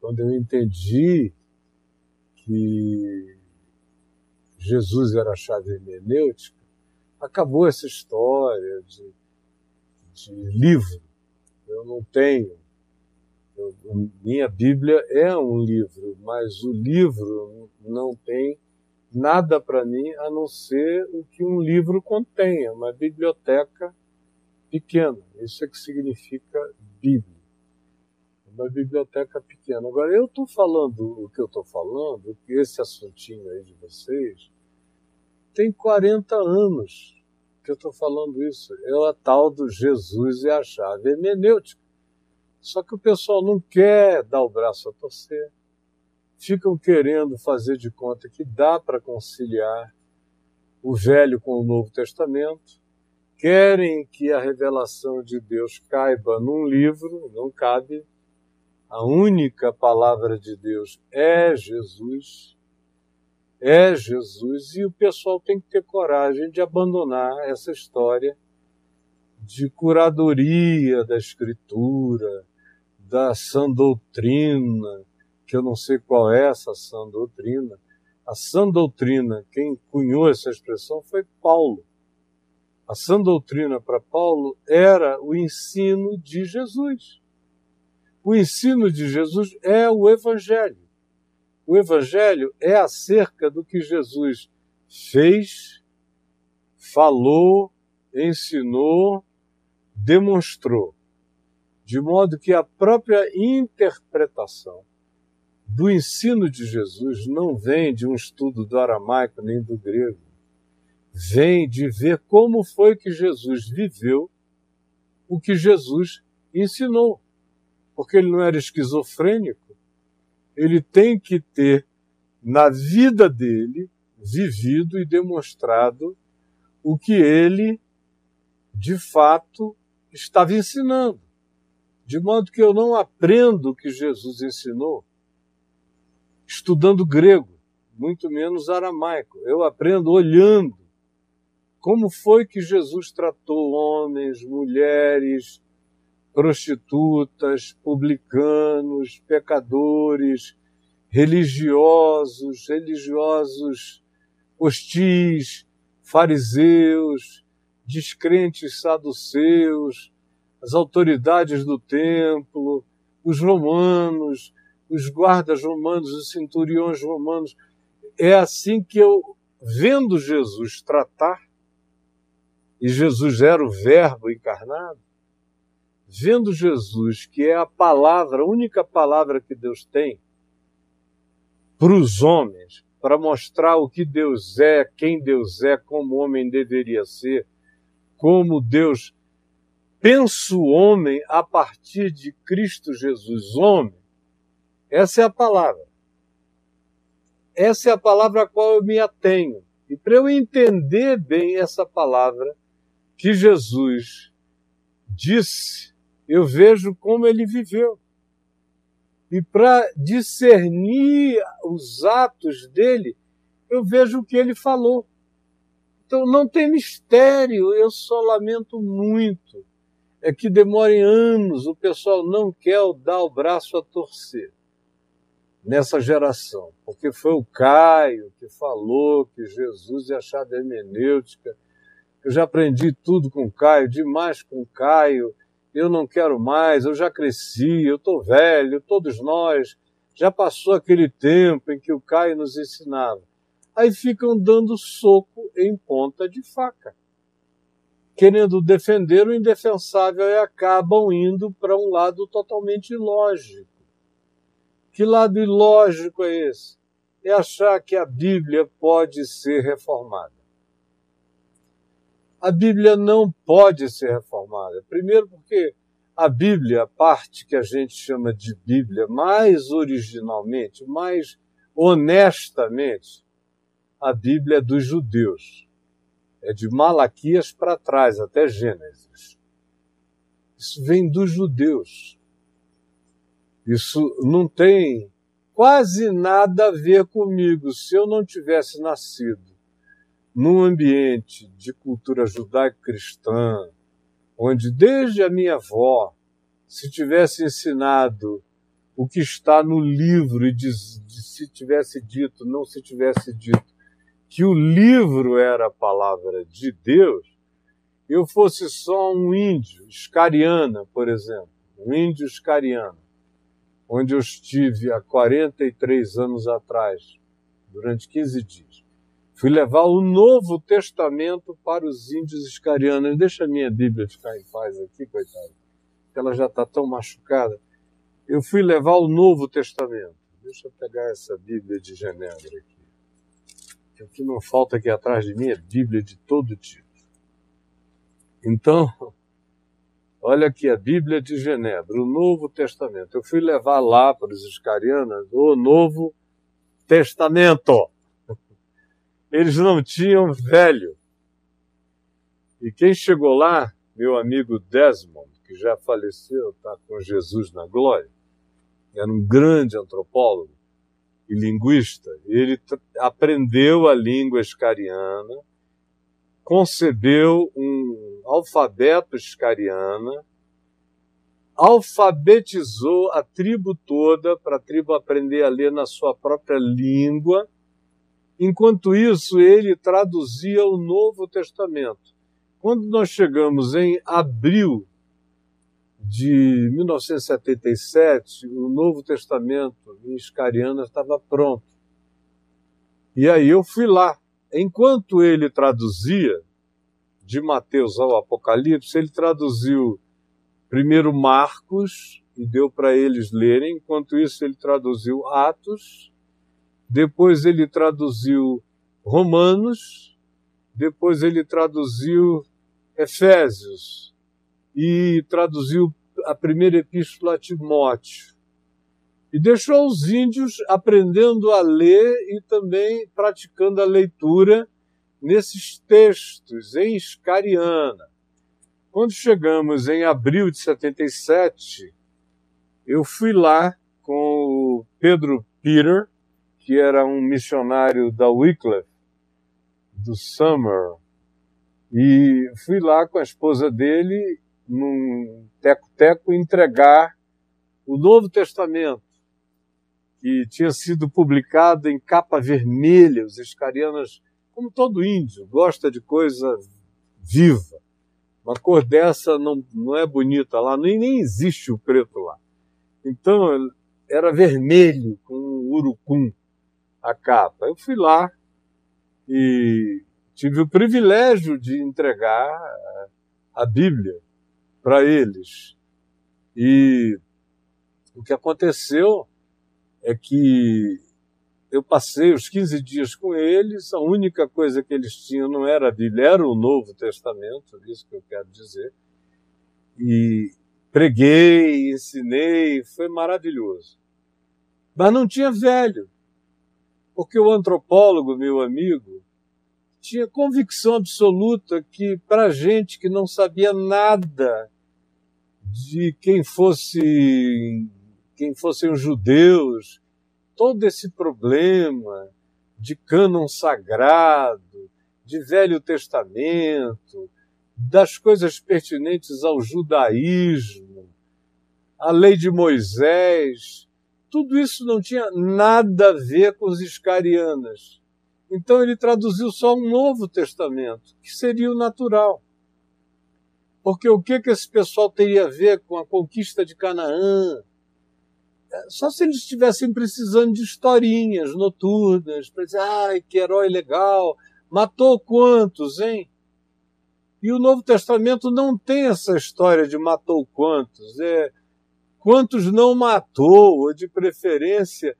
quando eu entendi que Jesus era a chave hermenêutica, acabou essa história de, de livro. Eu não tenho. Eu, minha Bíblia é um livro, mas o livro não tem nada para mim a não ser o que um livro contenha, uma biblioteca pequena. Isso é que significa Bíblia. Uma biblioteca pequena. Agora, eu estou falando o que eu estou falando, esse assuntinho aí de vocês, tem 40 anos que eu estou falando isso. É o tal do Jesus e a chave hermenêutica. Só que o pessoal não quer dar o braço a torcer ficam querendo fazer de conta que dá para conciliar o Velho com o Novo Testamento, querem que a revelação de Deus caiba num livro, não cabe. A única palavra de Deus é Jesus. É Jesus, e o pessoal tem que ter coragem de abandonar essa história de curadoria da Escritura, da sã doutrina, que eu não sei qual é essa sã doutrina. A sã doutrina, quem cunhou essa expressão foi Paulo. A sã doutrina para Paulo era o ensino de Jesus. O ensino de Jesus é o Evangelho. O Evangelho é acerca do que Jesus fez, falou, ensinou, demonstrou. De modo que a própria interpretação do ensino de Jesus não vem de um estudo do aramaico nem do grego. Vem de ver como foi que Jesus viveu o que Jesus ensinou. Porque ele não era esquizofrênico. Ele tem que ter, na vida dele, vivido e demonstrado o que ele, de fato, estava ensinando. De modo que eu não aprendo o que Jesus ensinou estudando grego, muito menos aramaico. Eu aprendo olhando como foi que Jesus tratou homens, mulheres, prostitutas, publicanos, pecadores, religiosos, religiosos hostis, fariseus, descrentes saduceus, as autoridades do templo, os romanos, os guardas romanos, os centuriões romanos. É assim que eu, vendo Jesus tratar, e Jesus era o Verbo encarnado, vendo Jesus, que é a palavra, a única palavra que Deus tem para os homens, para mostrar o que Deus é, quem Deus é, como o homem deveria ser, como Deus pensa o homem a partir de Cristo Jesus, homem, essa é a palavra. Essa é a palavra a qual eu me atenho. E para eu entender bem essa palavra que Jesus disse, eu vejo como ele viveu. E para discernir os atos dele, eu vejo o que ele falou. Então não tem mistério, eu só lamento muito. É que demorem anos, o pessoal não quer dar o braço a torcer nessa geração, porque foi o Caio que falou que Jesus é a chave hermenêutica. Eu já aprendi tudo com o Caio, demais com o Caio. Eu não quero mais, eu já cresci, eu estou velho, todos nós. Já passou aquele tempo em que o Caio nos ensinava. Aí ficam dando soco em ponta de faca, querendo defender o indefensável e acabam indo para um lado totalmente ilógico que lado ilógico é esse? É achar que a Bíblia pode ser reformada. A Bíblia não pode ser reformada. Primeiro, porque a Bíblia, a parte que a gente chama de Bíblia, mais originalmente, mais honestamente, a Bíblia é dos judeus. É de Malaquias para trás, até Gênesis. Isso vem dos judeus. Isso não tem quase nada a ver comigo. Se eu não tivesse nascido num ambiente de cultura judaico-cristã, onde desde a minha avó se tivesse ensinado o que está no livro e se tivesse dito, não se tivesse dito que o livro era a palavra de Deus, eu fosse só um índio, escariana, por exemplo, um índio escariano, onde eu estive há 43 anos atrás, durante 15 dias. Fui levar o Novo Testamento para os índios escarianos. Deixa a minha Bíblia ficar em paz aqui, coitada, ela já está tão machucada. Eu fui levar o Novo Testamento. Deixa eu pegar essa Bíblia de Genebra aqui. O que não falta aqui atrás de mim é Bíblia de todo tipo. Então, olha aqui a Bíblia de Genebra, o Novo Testamento. Eu fui levar lá para os escarianos o Novo Testamento. Eles não tinham velho. E quem chegou lá, meu amigo Desmond, que já faleceu, está com Jesus na glória, era um grande antropólogo e linguista. Ele aprendeu a língua escariana, concebeu um alfabeto escariana, alfabetizou a tribo toda para a tribo aprender a ler na sua própria língua. Enquanto isso, ele traduzia o Novo Testamento. Quando nós chegamos em abril de 1977, o Novo Testamento em Iscariana estava pronto. E aí eu fui lá. Enquanto ele traduzia, de Mateus ao Apocalipse, ele traduziu primeiro Marcos e deu para eles lerem, enquanto isso ele traduziu Atos, depois ele traduziu Romanos, depois ele traduziu Efésios e traduziu a primeira epístola a Timóteo. E deixou os índios aprendendo a ler e também praticando a leitura nesses textos em Iscariana. Quando chegamos em abril de 77, eu fui lá com o Pedro Peter, que era um missionário da Wycliffe, do Summer, e fui lá com a esposa dele num teco-teco entregar o Novo Testamento, que tinha sido publicado em capa vermelha. Os escarianos, como todo índio, gosta de coisa viva. Uma cor dessa não, não é bonita lá, nem, nem existe o preto lá. Então era vermelho com urucum a capa. Eu fui lá e tive o privilégio de entregar a Bíblia para eles. E o que aconteceu é que eu passei os 15 dias com eles, a única coisa que eles tinham não era a Bíblia, era o Novo Testamento, isso que eu quero dizer. E preguei, ensinei, foi maravilhoso. Mas não tinha velho, porque o antropólogo, meu amigo, tinha convicção absoluta que para gente que não sabia nada de quem fosse quem fossem os judeus, todo esse problema de cânon sagrado, de Velho Testamento, das coisas pertinentes ao judaísmo, a lei de Moisés, tudo isso não tinha nada a ver com os iscarianas. Então ele traduziu só um Novo Testamento, que seria o natural. Porque o que, que esse pessoal teria a ver com a conquista de Canaã, só se eles estivessem precisando de historinhas noturnas, para dizer, ai, que herói legal, matou quantos, hein? E o Novo Testamento não tem essa história de matou quantos, é quantos não matou, ou de preferência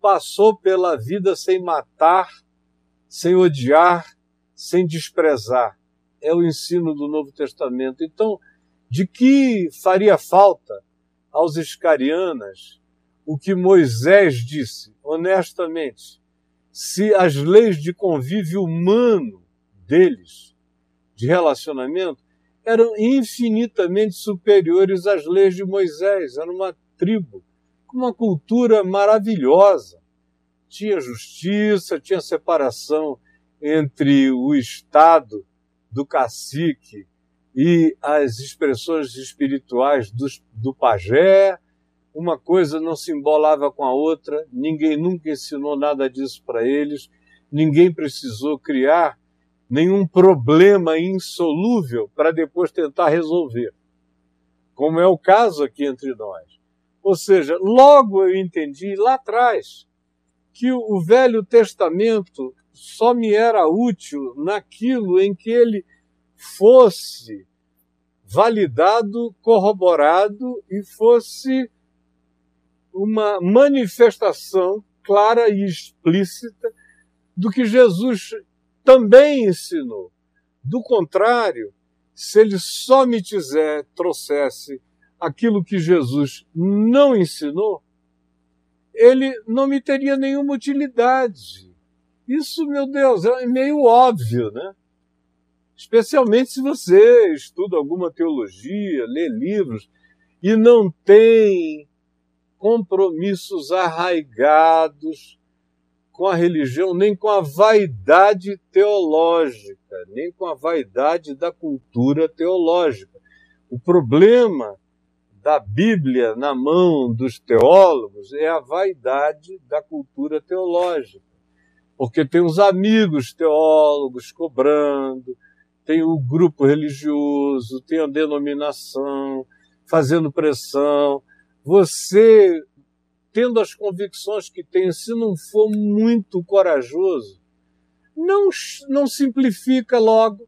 passou pela vida sem matar, sem odiar, sem desprezar. É o ensino do Novo Testamento. Então, de que faria falta aos iscarianas o que Moisés disse, honestamente, se as leis de convívio humano deles, de relacionamento, eram infinitamente superiores às leis de Moisés. Era uma tribo com uma cultura maravilhosa. Tinha justiça, tinha separação entre o Estado do cacique e as expressões espirituais do, do pajé, uma coisa não se embolava com a outra, ninguém nunca ensinou nada disso para eles, ninguém precisou criar nenhum problema insolúvel para depois tentar resolver, como é o caso aqui entre nós. Ou seja, logo eu entendi lá atrás que o Velho Testamento só me era útil naquilo em que ele fosse validado, corroborado e fosse uma manifestação clara e explícita do que Jesus também ensinou. Do contrário, se ele só me tiver, trouxesse aquilo que Jesus não ensinou, ele não me teria nenhuma utilidade. Isso, meu Deus, é meio óbvio, né? Especialmente se você estuda alguma teologia, lê livros e não tem compromissos arraigados com a religião, nem com a vaidade teológica, nem com a vaidade da cultura teológica. O problema da Bíblia na mão dos teólogos é a vaidade da cultura teológica. Porque tem os amigos teólogos cobrando, tem o grupo religioso, tem a denominação fazendo pressão. Você, tendo as convicções que tem, se não for muito corajoso, não, não simplifica logo.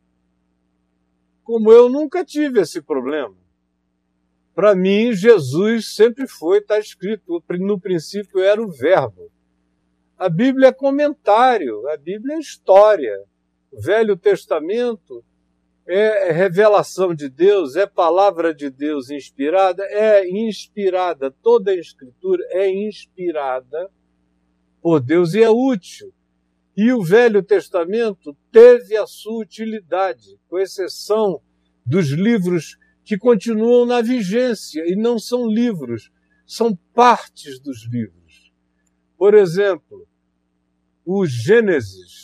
Como eu nunca tive esse problema. Para mim, Jesus sempre foi, está escrito, no princípio era o Verbo. A Bíblia é comentário, a Bíblia é história. O Velho Testamento é revelação de Deus, é palavra de Deus inspirada, é inspirada, toda a Escritura é inspirada por Deus e é útil. E o Velho Testamento teve a sua utilidade, com exceção dos livros que continuam na vigência e não são livros, são partes dos livros. Por exemplo, o Gênesis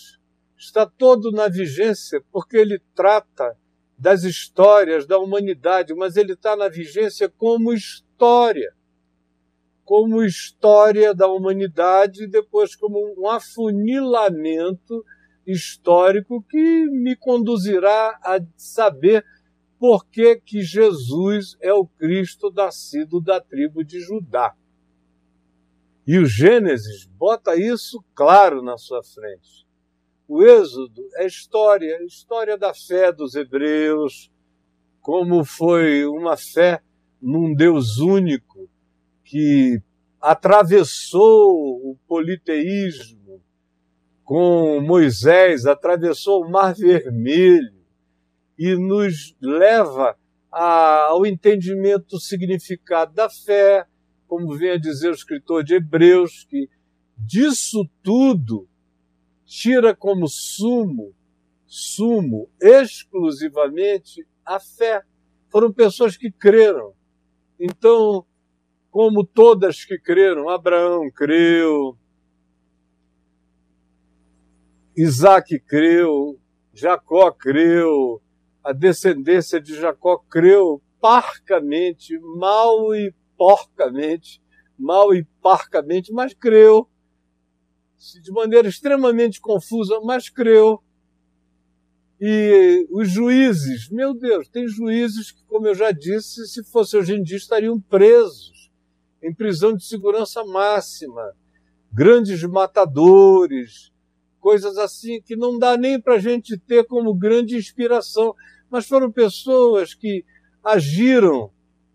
está todo na vigência porque ele trata das histórias da humanidade, mas ele está na vigência como história. Como história da humanidade e depois como um afunilamento histórico que me conduzirá a saber por que, que Jesus é o Cristo nascido da tribo de Judá. E o Gênesis bota isso claro na sua frente. O Êxodo é história, história da fé dos hebreus, como foi uma fé num Deus único que atravessou o politeísmo com Moisés, atravessou o Mar Vermelho, e nos leva a, ao entendimento do significado da fé, como vem a dizer o escritor de Hebreus, que disso tudo tira como sumo, sumo exclusivamente a fé. Foram pessoas que creram. Então, como todas que creram, Abraão creu, Isaac creu, Jacó creu, a descendência de Jacó creu parcamente, mal e porcamente, mal e parcamente, mas creu, de maneira extremamente confusa, mas creu. E os juízes, meu Deus, tem juízes que, como eu já disse, se fosse hoje em dia estariam presos em prisão de segurança máxima, grandes matadores, coisas assim que não dá nem para a gente ter como grande inspiração, mas foram pessoas que agiram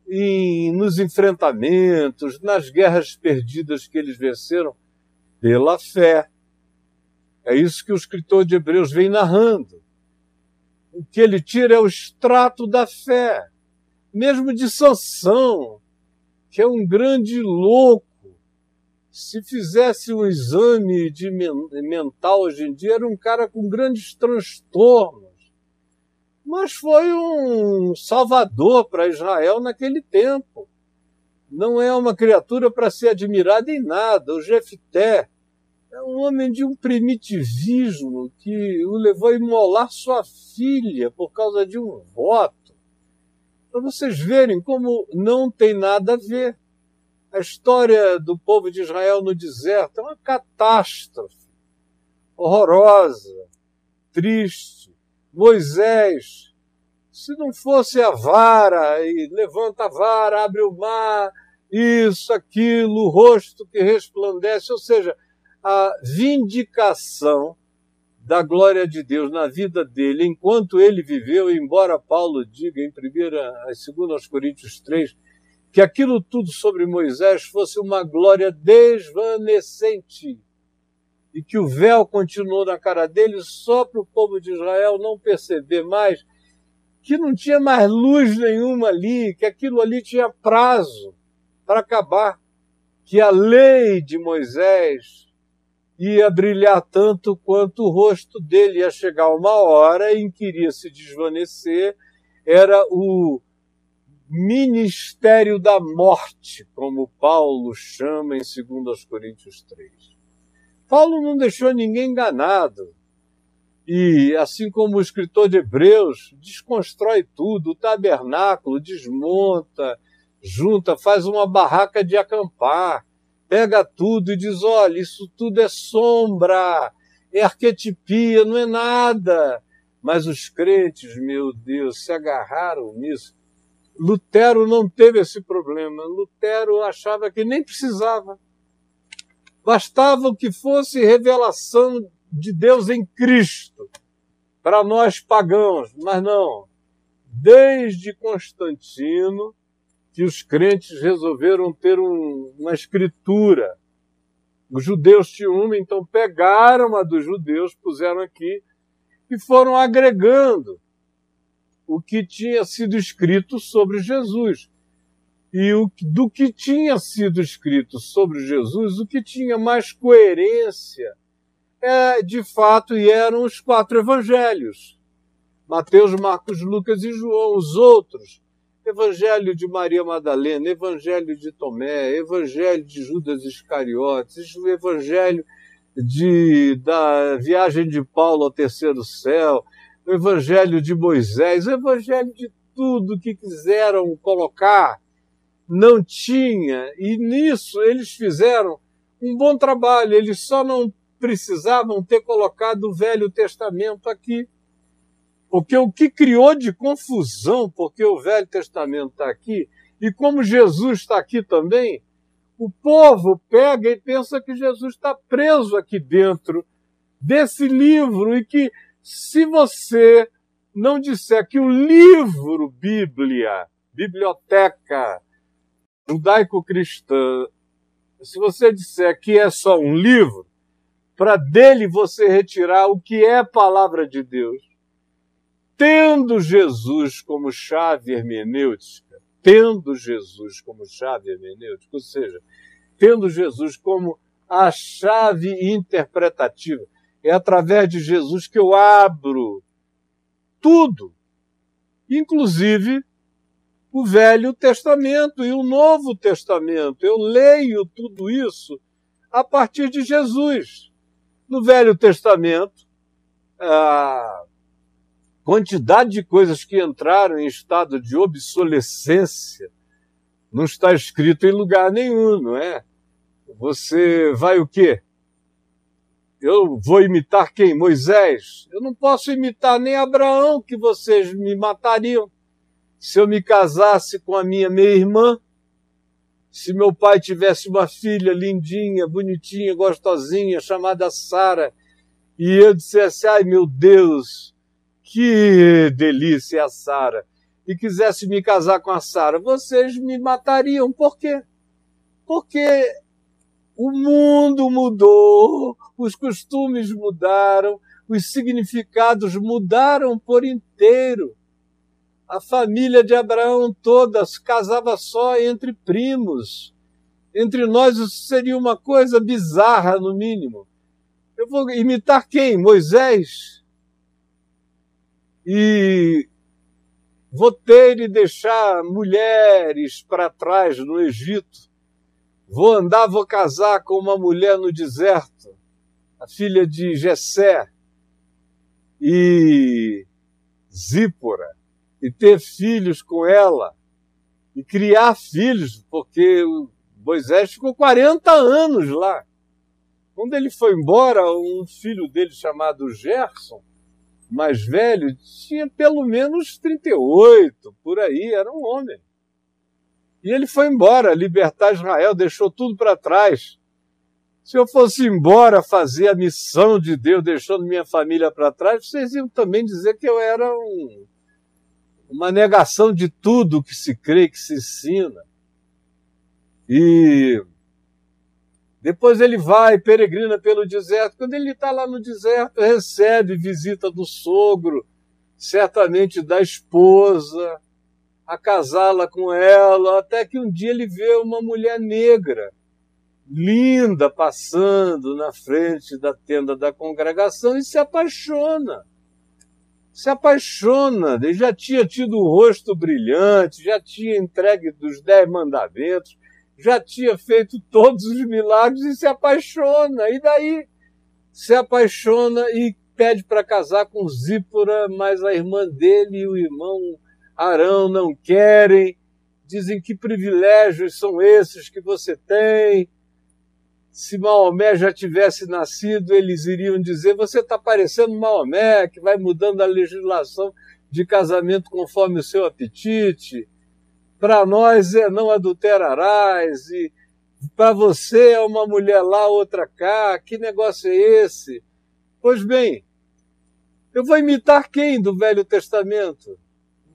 em, nos enfrentamentos, nas guerras perdidas que eles venceram, pela fé. É isso que o escritor de Hebreus vem narrando. O que ele tira é o extrato da fé, mesmo de Sansão, que é um grande louco, se fizesse um exame de mental hoje em dia, era um cara com grandes transtornos. Mas foi um salvador para Israel naquele tempo. Não é uma criatura para ser admirada em nada. O Jefté é um homem de um primitivismo que o levou a imolar sua filha por causa de um voto. Para vocês verem como não tem nada a ver A história do povo de Israel no deserto é uma catástrofe horrorosa, triste. Moisés, se não fosse a vara, e levanta a vara, abre o mar, isso, aquilo, o rosto que resplandece, ou seja, a vindicação da glória de Deus na vida dele enquanto ele viveu, embora Paulo diga em 1 2 Coríntios 3 que aquilo tudo sobre Moisés fosse uma glória desvanecente e que o véu continuou na cara dele só para o povo de Israel não perceber mais que não tinha mais luz nenhuma ali, que aquilo ali tinha prazo para acabar, que a lei de Moisés ia brilhar tanto quanto o rosto dele ia chegar uma hora em que iria se desvanecer, era o ministério da morte, como Paulo chama em 2 Coríntios 3. Paulo não deixou ninguém enganado. E, assim como o escritor de Hebreus, desconstrói tudo, o tabernáculo, desmonta, junta, faz uma barraca de acampar, pega tudo e diz: olha, isso tudo é sombra, é arquetipia, não é nada. Mas os crentes, meu Deus, se agarraram nisso Lutero não teve esse problema. Lutero achava que nem precisava. Bastava que fosse revelação de Deus em Cristo para nós pagãos, mas não. Desde Constantino que os crentes resolveram ter um, uma escritura. Os judeus tinham uma, então pegaram a dos judeus, puseram aqui e foram agregando o que tinha sido escrito sobre Jesus. E o, do que tinha sido escrito sobre Jesus, o que tinha mais coerência, é, de fato, e eram os quatro evangelhos. Mateus, Marcos, Lucas e João, os outros. Evangelho de Maria Madalena, Evangelho de Tomé, Evangelho de Judas Iscariotes, Evangelho de, da viagem de Paulo ao terceiro céu, o evangelho de Moisés, o evangelho de tudo que quiseram colocar, não tinha. E nisso eles fizeram um bom trabalho, eles só não precisavam ter colocado o Velho Testamento aqui. Porque o que criou de confusão, porque o Velho Testamento está aqui, e como Jesus está aqui também, o povo pega e pensa que Jesus está preso aqui dentro desse livro e que se você não disser que o livro Bíblia, biblioteca judaico-cristã, se você disser que é só um livro, para dele você retirar o que é palavra de Deus, tendo Jesus como chave hermenêutica, tendo Jesus como chave hermenêutica, ou seja, tendo Jesus como a chave interpretativa, é através de Jesus que eu abro tudo, inclusive o Velho Testamento e o Novo Testamento. Eu leio tudo isso a partir de Jesus. No Velho Testamento, a quantidade de coisas que entraram em estado de obsolescência não está escrito em lugar nenhum, não é? Você vai o quê? eu vou imitar quem? Moisés? Eu não posso imitar nem Abraão, que vocês me matariam. Se eu me casasse com a minha meia-irmã, se meu pai tivesse uma filha lindinha, bonitinha, gostosinha, chamada Sara, e eu dissesse, ai meu Deus, que delícia a Sara, e quisesse me casar com a Sara, vocês me matariam. Por quê? Porque o mundo mudou, os costumes mudaram, os significados mudaram por inteiro. A família de Abraão toda casava só entre primos. Entre nós isso seria uma coisa bizarra, no mínimo. Eu vou imitar quem? Moisés? E vou ter e deixar mulheres para trás no Egito Vou andar, vou casar com uma mulher no deserto, a filha de Jessé e Zípora, e ter filhos com ela, e criar filhos, porque Moisés ficou 40 anos lá. Quando ele foi embora, um filho dele chamado Gerson, mais velho, tinha pelo menos 38, por aí, era um homem. E ele foi embora, libertar Israel, deixou tudo para trás. Se eu fosse embora fazer a missão de Deus, deixando minha família para trás, vocês iam também dizer que eu era um, uma negação de tudo que se crê, que se ensina. E depois ele vai, peregrina pelo deserto. Quando ele está lá no deserto, recebe visita do sogro, certamente da esposa, a casá-la com ela, até que um dia ele vê uma mulher negra, linda, passando na frente da tenda da congregação e se apaixona. Se apaixona, ele já tinha tido o rosto brilhante, já tinha entregue dos dez mandamentos, já tinha feito todos os milagres e se apaixona. E daí se apaixona e pede para casar com Zípora, mas a irmã dele e o irmão Arão não querem, dizem que privilégios são esses que você tem. Se Maomé já tivesse nascido, eles iriam dizer: você está parecendo Maomé, que vai mudando a legislação de casamento conforme o seu apetite. Para nós é não adulterarás, e para você é uma mulher lá, outra cá. Que negócio é esse? Pois bem, eu vou imitar quem do Velho Testamento?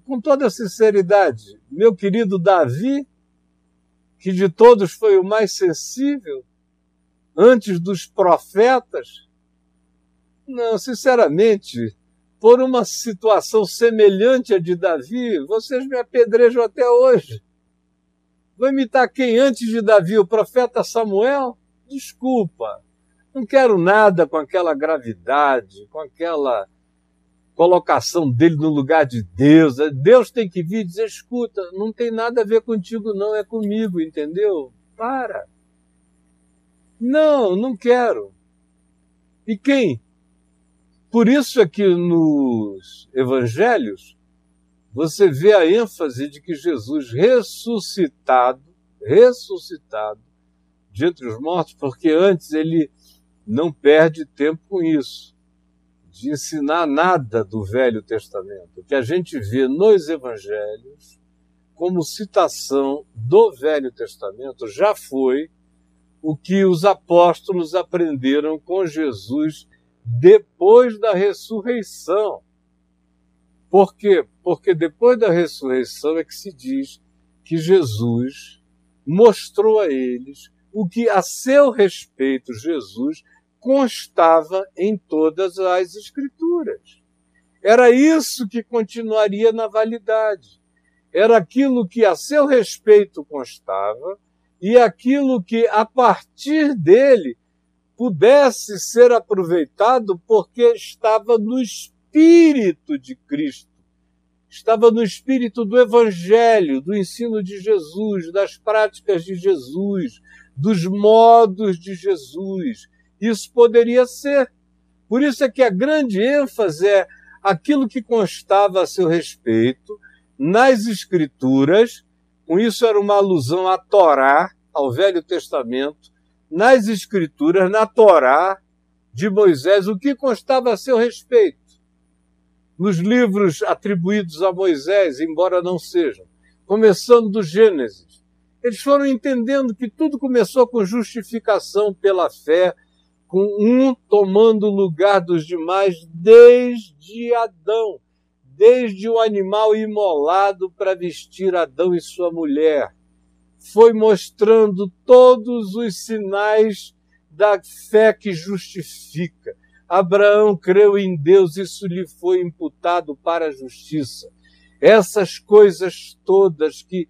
com toda sinceridade, meu querido Davi, que de todos foi o mais sensível, antes dos profetas? Não, sinceramente, por uma situação semelhante à de Davi, vocês me apedrejam até hoje. Vou imitar quem antes de Davi, o profeta Samuel? Desculpa, não quero nada com aquela gravidade, com aquela colocação dele no lugar de Deus. Deus tem que vir e dizer: escuta, não tem nada a ver contigo, não, é comigo, entendeu? Para. Não, não quero. E quem? Por isso é que nos evangelhos você vê a ênfase de que Jesus ressuscitado, ressuscitado de entre os mortos, porque antes ele não perde tempo com isso de ensinar nada do Velho Testamento. O que a gente vê nos evangelhos como citação do Velho Testamento já foi o que os apóstolos aprenderam com Jesus depois da ressurreição. Por quê? Porque depois da ressurreição é que se diz que Jesus mostrou a eles o que a seu respeito Jesus constava em todas as Escrituras. Era isso que continuaria na validade. Era aquilo que a seu respeito constava e aquilo que, a partir dele, pudesse ser aproveitado porque estava no espírito de Cristo. Estava no espírito do Evangelho, do ensino de Jesus, das práticas de Jesus, dos modos de Jesus isso poderia ser. Por isso é que a grande ênfase é aquilo que constava a seu respeito nas Escrituras, com isso era uma alusão à Torá, ao Velho Testamento, nas Escrituras, na Torá de Moisés, o que constava a seu respeito. Nos livros atribuídos a Moisés, embora não sejam, começando do Gênesis, eles foram entendendo que tudo começou com justificação pela fé, com um tomando o lugar dos demais desde Adão, desde o animal imolado para vestir Adão e sua mulher. Foi mostrando todos os sinais da fé que justifica. Abraão creu em Deus, isso lhe foi imputado para a justiça. Essas coisas todas que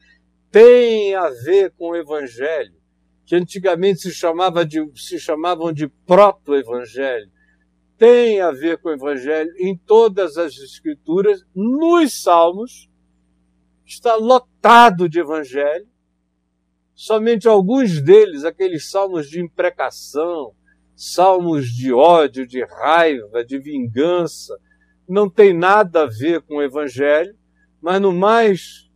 têm a ver com o Evangelho que antigamente se, chamava de, se chamavam de proto-evangelho, tem a ver com o evangelho em todas as escrituras, nos salmos, está lotado de evangelho, somente alguns deles, aqueles salmos de imprecação, salmos de ódio, de raiva, de vingança, não tem nada a ver com o evangelho, mas no mais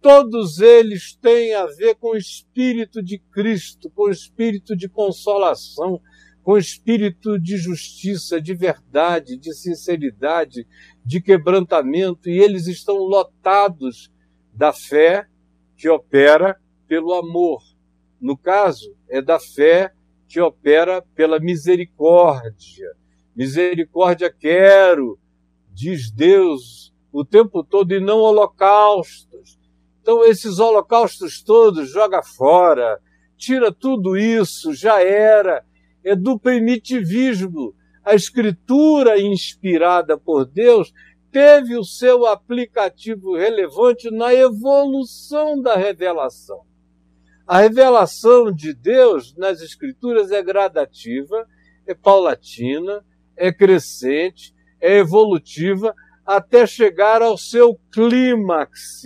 todos eles têm a ver com o Espírito de Cristo, com o Espírito de consolação, com o Espírito de justiça, de verdade, de sinceridade, de quebrantamento, e eles estão lotados da fé que opera pelo amor. No caso, é da fé que opera pela misericórdia. Misericórdia quero, diz Deus o tempo todo, e não holocaustos. Então, esses holocaustos todos, joga fora, tira tudo isso, já era. É do primitivismo. A escritura inspirada por Deus teve o seu aplicativo relevante na evolução da revelação. A revelação de Deus nas Escrituras é gradativa, é paulatina, é crescente, é evolutiva, até chegar ao seu clímax.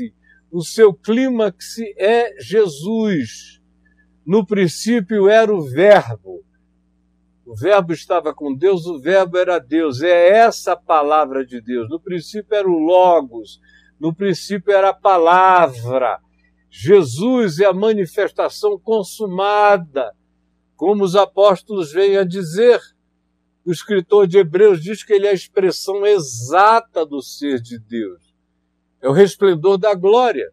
O seu clímax é Jesus. No princípio era o Verbo. O Verbo estava com Deus, o Verbo era Deus. É essa a palavra de Deus. No princípio era o Logos, no princípio era a palavra. Jesus é a manifestação consumada, como os apóstolos vêm a dizer. O escritor de Hebreus diz que ele é a expressão exata do ser de Deus. É o resplendor da glória.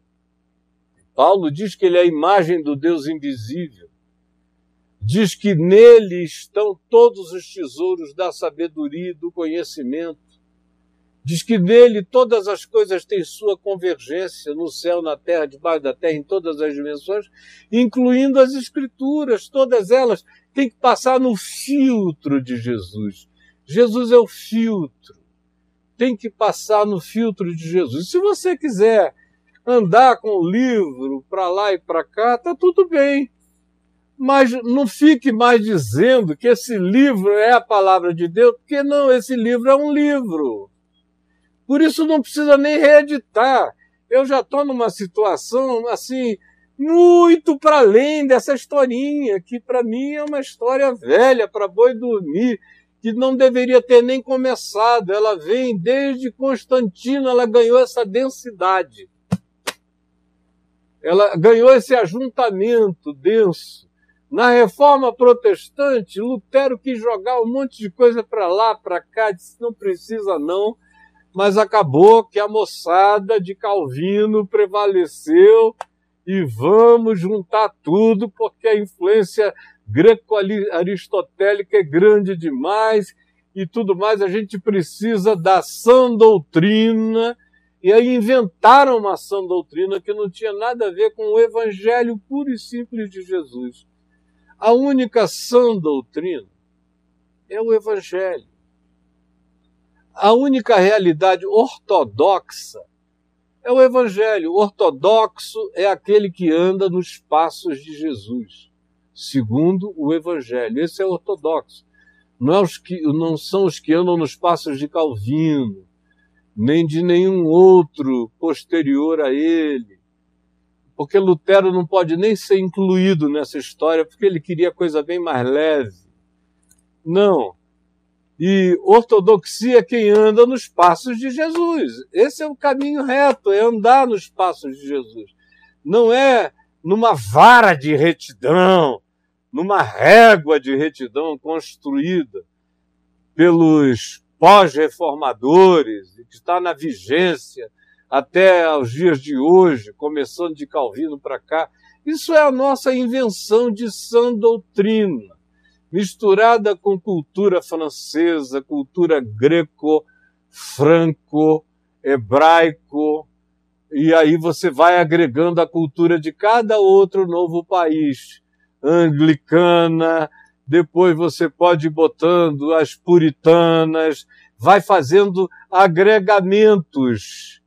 Paulo diz que ele é a imagem do Deus invisível. Diz que nele estão todos os tesouros da sabedoria e do conhecimento. Diz que nele todas as coisas têm sua convergência, no céu, na terra, debaixo da terra, em todas as dimensões, incluindo as escrituras, todas elas têm que passar no filtro de Jesus. Jesus é o filtro. Tem que passar no filtro de Jesus. Se você quiser andar com o livro para lá e para cá, tá tudo bem. Mas não fique mais dizendo que esse livro é a palavra de Deus, porque não, esse livro é um livro. Por isso não precisa nem reeditar. Eu já estou numa situação assim muito para além dessa historinha que para mim é uma história velha para boi dormir que não deveria ter nem começado. Ela vem desde Constantino, ela ganhou essa densidade. Ela ganhou esse ajuntamento denso. Na reforma protestante, Lutero quis jogar um monte de coisa para lá, para cá, disse não precisa não mas acabou que a moçada de Calvino prevaleceu e vamos juntar tudo porque a influência greco-aristotélica é grande demais e tudo mais, a gente precisa da sã doutrina. E aí inventaram uma sã doutrina que não tinha nada a ver com o evangelho puro e simples de Jesus. A única sã doutrina é o evangelho a única realidade ortodoxa é o Evangelho. O ortodoxo é aquele que anda nos passos de Jesus, segundo o Evangelho. Esse é o ortodoxo. Não, é os que, não são os que andam nos passos de Calvino, nem de nenhum outro posterior a ele. Porque Lutero não pode nem ser incluído nessa história, porque ele queria coisa bem mais leve. Não, e ortodoxia quem anda nos passos de Jesus. Esse é o caminho reto, é andar nos passos de Jesus. Não é numa vara de retidão, numa régua de retidão construída pelos pós-reformadores, que está na vigência até os dias de hoje, começando de Calvino para cá. Isso é a nossa invenção de sã doutrina misturada com cultura francesa, cultura greco, franco, hebraico, e aí você vai agregando a cultura de cada outro novo país, anglicana, depois você pode ir botando as puritanas, vai fazendo agregamentos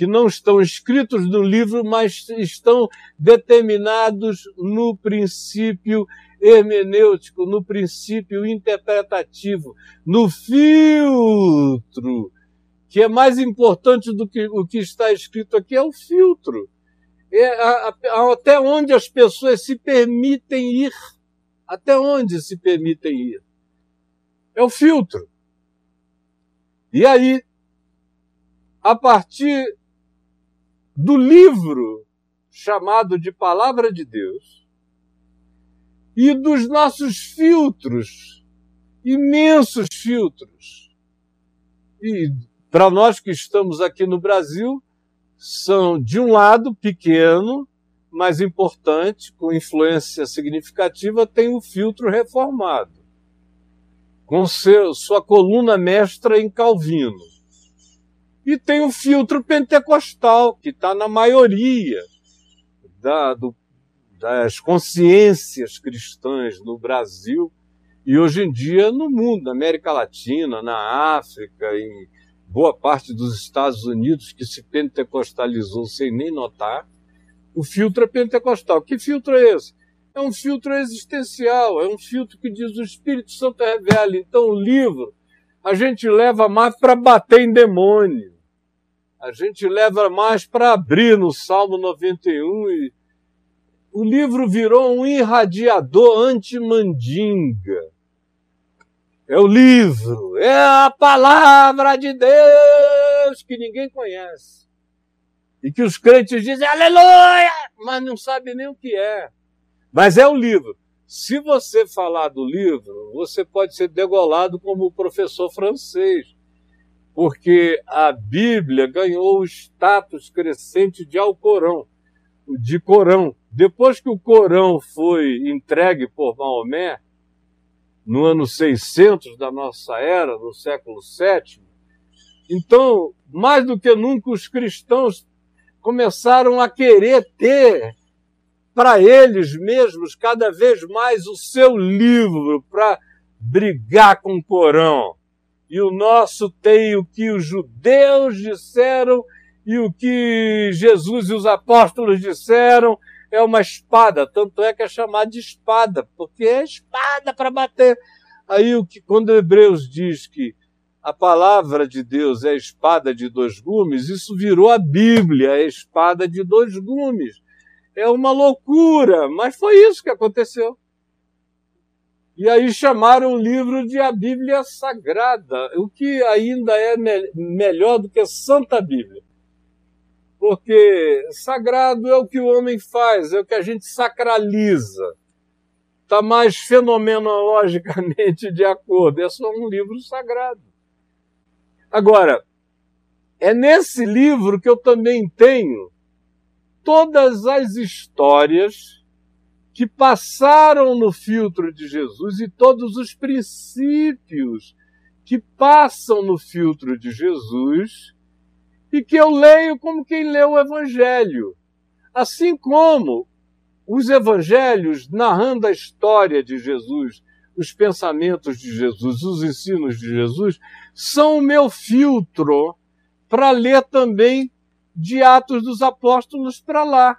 que não estão escritos no livro, mas estão determinados no princípio hermenêutico, no princípio interpretativo, no filtro, que é mais importante do que o que está escrito aqui, é o filtro. É a, a, até onde as pessoas se permitem ir. Até onde se permitem ir. É o filtro. E aí, a partir do livro chamado de Palavra de Deus e dos nossos filtros, imensos filtros. E para nós que estamos aqui no Brasil, são, de um lado, pequeno, mas importante, com influência significativa, tem o filtro reformado, com seu, sua coluna mestra em Calvino. E tem o filtro pentecostal, que está na maioria da, do, das consciências cristãs no Brasil e hoje em dia no mundo, na América Latina, na África, em boa parte dos Estados Unidos, que se pentecostalizou sem nem notar o filtro é pentecostal. Que filtro é esse? É um filtro existencial, é um filtro que diz o Espírito Santo revela. Então, o livro a gente leva mais para bater em demônio. A gente leva mais para abrir no Salmo 91 e o livro virou um irradiador anti-mandinga. É o livro, é a palavra de Deus que ninguém conhece e que os crentes dizem aleluia, mas não sabem nem o que é. Mas é o livro. Se você falar do livro, você pode ser degolado como o professor francês, porque a Bíblia ganhou o status crescente de Alcorão, de Corão. Depois que o Corão foi entregue por Maomé, no ano 600 da nossa era, no século VII, então, mais do que nunca, os cristãos começaram a querer ter para eles mesmos cada vez mais o seu livro para brigar com o Corão. E o nosso tem o que os judeus disseram e o que Jesus e os apóstolos disseram é uma espada, tanto é que é chamado de espada, porque é espada para bater. Aí o que quando Hebreus diz que a palavra de Deus é espada de dois gumes, isso virou a Bíblia, a espada de dois gumes. É uma loucura, mas foi isso que aconteceu. E aí chamaram o livro de a Bíblia Sagrada, o que ainda é me melhor do que a Santa Bíblia. Porque sagrado é o que o homem faz, é o que a gente sacraliza. Está mais fenomenologicamente de acordo. É só um livro sagrado. Agora, é nesse livro que eu também tenho todas as histórias que passaram no filtro de Jesus e todos os princípios que passam no filtro de Jesus e que eu leio como quem lê o Evangelho. Assim como os evangelhos narrando a história de Jesus os pensamentos de Jesus, os ensinos de Jesus, são o meu filtro para ler também de Atos dos Apóstolos para lá.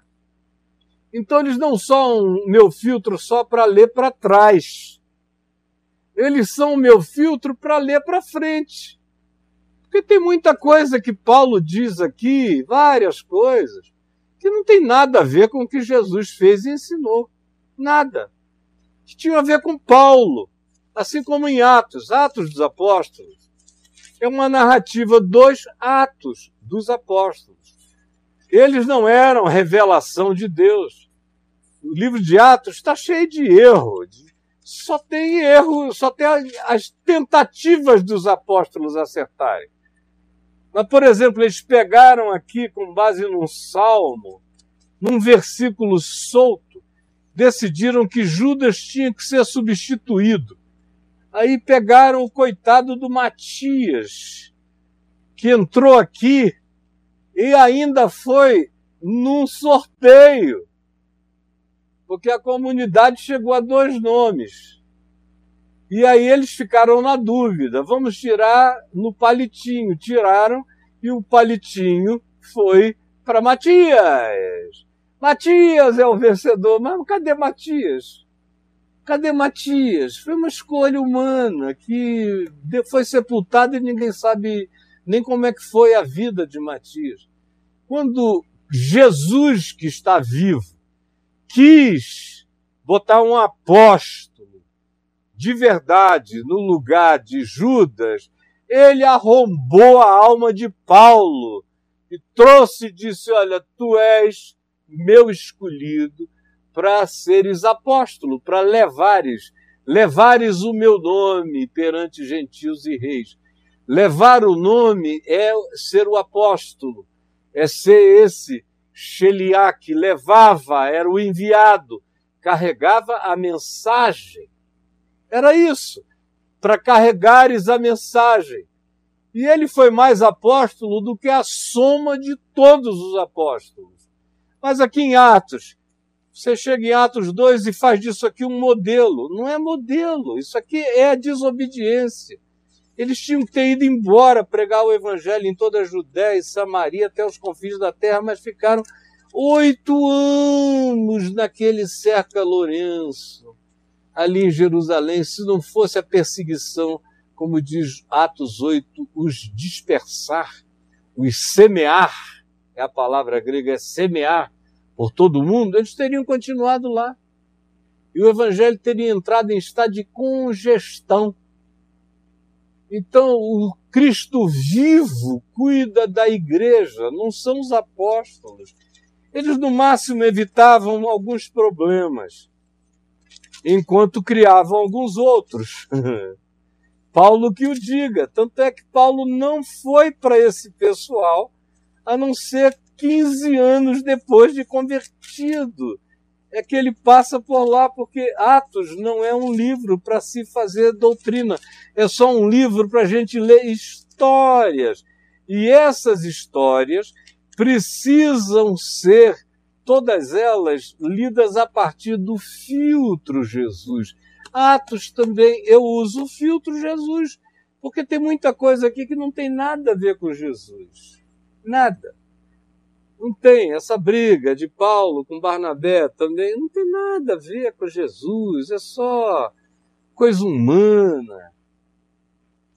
Então eles não são o meu filtro só para ler para trás. Eles são o meu filtro para ler para frente. Porque tem muita coisa que Paulo diz aqui, várias coisas, que não tem nada a ver com o que Jesus fez e ensinou. Nada que tinham a ver com Paulo, assim como em Atos, Atos dos Apóstolos. É uma narrativa dos Atos dos Apóstolos. Eles não eram revelação de Deus. O livro de Atos está cheio de erro. Só tem erro, só tem as tentativas dos apóstolos acertarem. Mas, por exemplo, eles pegaram aqui, com base num salmo, num versículo solto, decidiram que Judas tinha que ser substituído. Aí pegaram o coitado do Matias, que entrou aqui e ainda foi num sorteio, porque a comunidade chegou a dois nomes. E aí eles ficaram na dúvida: vamos tirar no palitinho. Tiraram e o palitinho foi para Matias. Matias é o vencedor. Mas cadê Matias? Cadê Matias? Foi uma escolha humana que foi sepultada e ninguém sabe nem como é que foi a vida de Matias. Quando Jesus, que está vivo, quis botar um apóstolo de verdade no lugar de Judas, ele arrombou a alma de Paulo e trouxe e disse: Olha, tu és meu escolhido para seres apóstolo, para levares, levares o meu nome perante gentios e reis. Levar o nome é ser o apóstolo, é ser esse Sheliá que levava, era o enviado, carregava a mensagem. Era isso, para carregares a mensagem. E ele foi mais apóstolo do que a soma de todos os apóstolos. Mas aqui em Atos, você chega em Atos 2 e faz disso aqui um modelo. Não é modelo, isso aqui é desobediência. Eles tinham que ter ido embora pregar o evangelho em toda a Judéia e Samaria até os confins da terra, mas ficaram oito anos naquele cerca Lourenço, ali em Jerusalém. Se não fosse a perseguição, como diz Atos 8, os dispersar, os semear, é a palavra grega, é semear por todo o mundo, eles teriam continuado lá. E o evangelho teria entrado em estado de congestão. Então, o Cristo vivo cuida da igreja, não são os apóstolos. Eles, no máximo, evitavam alguns problemas, enquanto criavam alguns outros. Paulo que o diga. Tanto é que Paulo não foi para esse pessoal, a não ser 15 anos depois de convertido é que ele passa por lá, porque Atos não é um livro para se fazer doutrina, é só um livro para a gente ler histórias. E essas histórias precisam ser, todas elas, lidas a partir do filtro Jesus. Atos também, eu uso o filtro Jesus, porque tem muita coisa aqui que não tem nada a ver com Jesus. Nada. Não tem essa briga de Paulo com Barnabé também, não tem nada a ver com Jesus, é só coisa humana.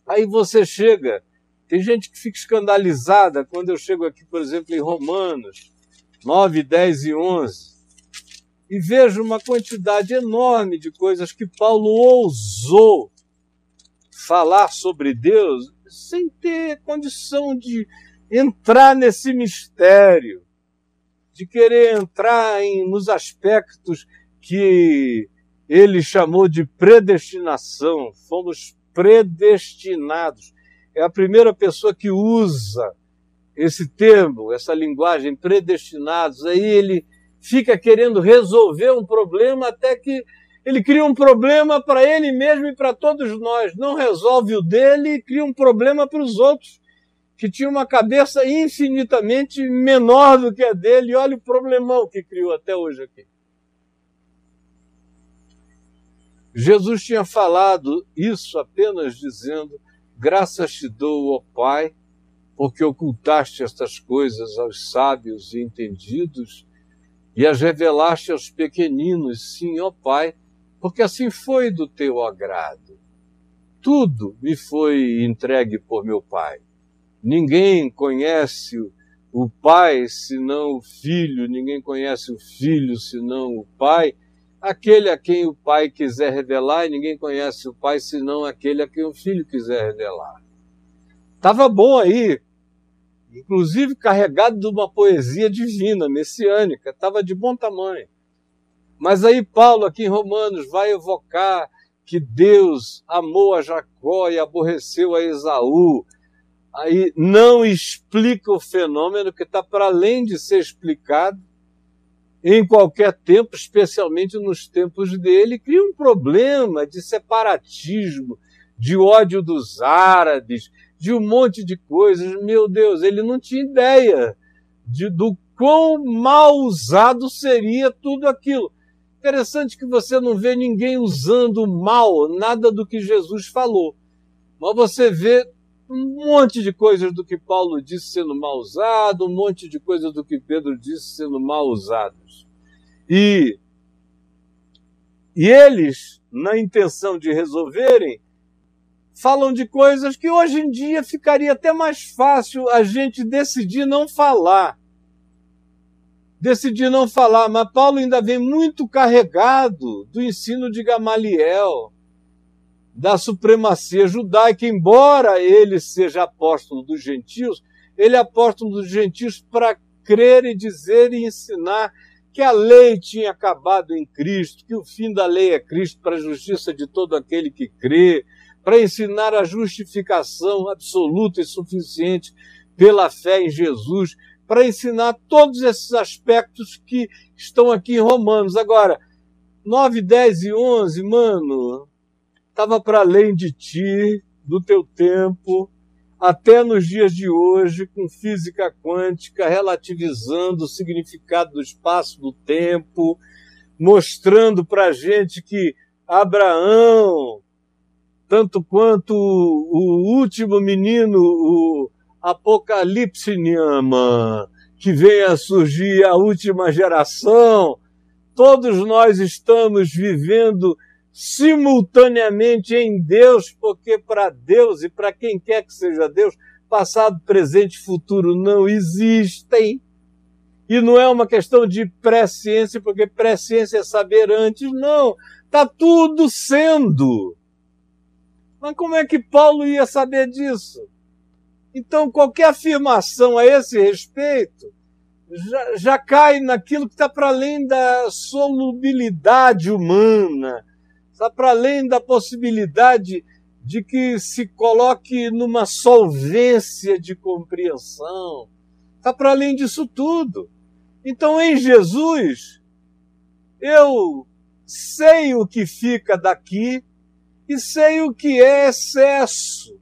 Aí você chega, tem gente que fica escandalizada quando eu chego aqui, por exemplo, em Romanos 9, 10 e 11, e vejo uma quantidade enorme de coisas que Paulo ousou falar sobre Deus sem ter condição de entrar nesse mistério, de querer entrar em, nos aspectos que ele chamou de predestinação. Fomos predestinados. É a primeira pessoa que usa esse termo, essa linguagem, predestinados. Aí ele fica querendo resolver um problema até que ele cria um problema para ele mesmo e para todos nós. Não resolve o dele e cria um problema para os outros que tinha uma cabeça infinitamente menor do que a dele, e olha o problemão que criou até hoje aqui. Jesus tinha falado isso apenas dizendo: Graças te dou, ó Pai, porque ocultaste estas coisas aos sábios e entendidos e as revelaste aos pequeninos, sim, ó Pai, porque assim foi do teu agrado. Tudo me foi entregue por meu Pai. Ninguém conhece o pai senão o filho, ninguém conhece o filho senão o pai. Aquele a quem o pai quiser revelar, e ninguém conhece o pai senão aquele a quem o filho quiser revelar. Estava bom aí, inclusive carregado de uma poesia divina, messiânica, estava de bom tamanho. Mas aí Paulo, aqui em Romanos, vai evocar que Deus amou a Jacó e aborreceu a Esaú, aí não explica o fenômeno que está para além de ser explicado em qualquer tempo, especialmente nos tempos dele, cria um problema de separatismo, de ódio dos árabes, de um monte de coisas. Meu Deus, ele não tinha ideia de, do quão mal usado seria tudo aquilo. Interessante que você não vê ninguém usando mal nada do que Jesus falou. Mas você vê um monte de coisas do que Paulo disse sendo mal usado, um monte de coisas do que Pedro disse sendo mal usados. E, e eles, na intenção de resolverem, falam de coisas que hoje em dia ficaria até mais fácil a gente decidir não falar. Decidir não falar, mas Paulo ainda vem muito carregado do ensino de Gamaliel da supremacia judaica, embora ele seja apóstolo dos gentios, ele é apóstolo dos gentios para crer e dizer e ensinar que a lei tinha acabado em Cristo, que o fim da lei é Cristo para a justiça de todo aquele que crê, para ensinar a justificação absoluta e suficiente pela fé em Jesus, para ensinar todos esses aspectos que estão aqui em Romanos. Agora, 9, 10 e 11, mano, estava para além de ti, do teu tempo, até nos dias de hoje, com física quântica, relativizando o significado do espaço, do tempo, mostrando para a gente que Abraão, tanto quanto o último menino, o Apocalipse Niama, que vem a surgir a última geração, todos nós estamos vivendo simultaneamente em Deus, porque para Deus e para quem quer que seja Deus, passado, presente e futuro não existem. E não é uma questão de presciência, porque presciência é saber antes, não. Está tudo sendo. Mas como é que Paulo ia saber disso? Então, qualquer afirmação a esse respeito já, já cai naquilo que está para além da solubilidade humana, está para além da possibilidade de que se coloque numa solvência de compreensão, está para além disso tudo. Então, em Jesus, eu sei o que fica daqui e sei o que é excesso,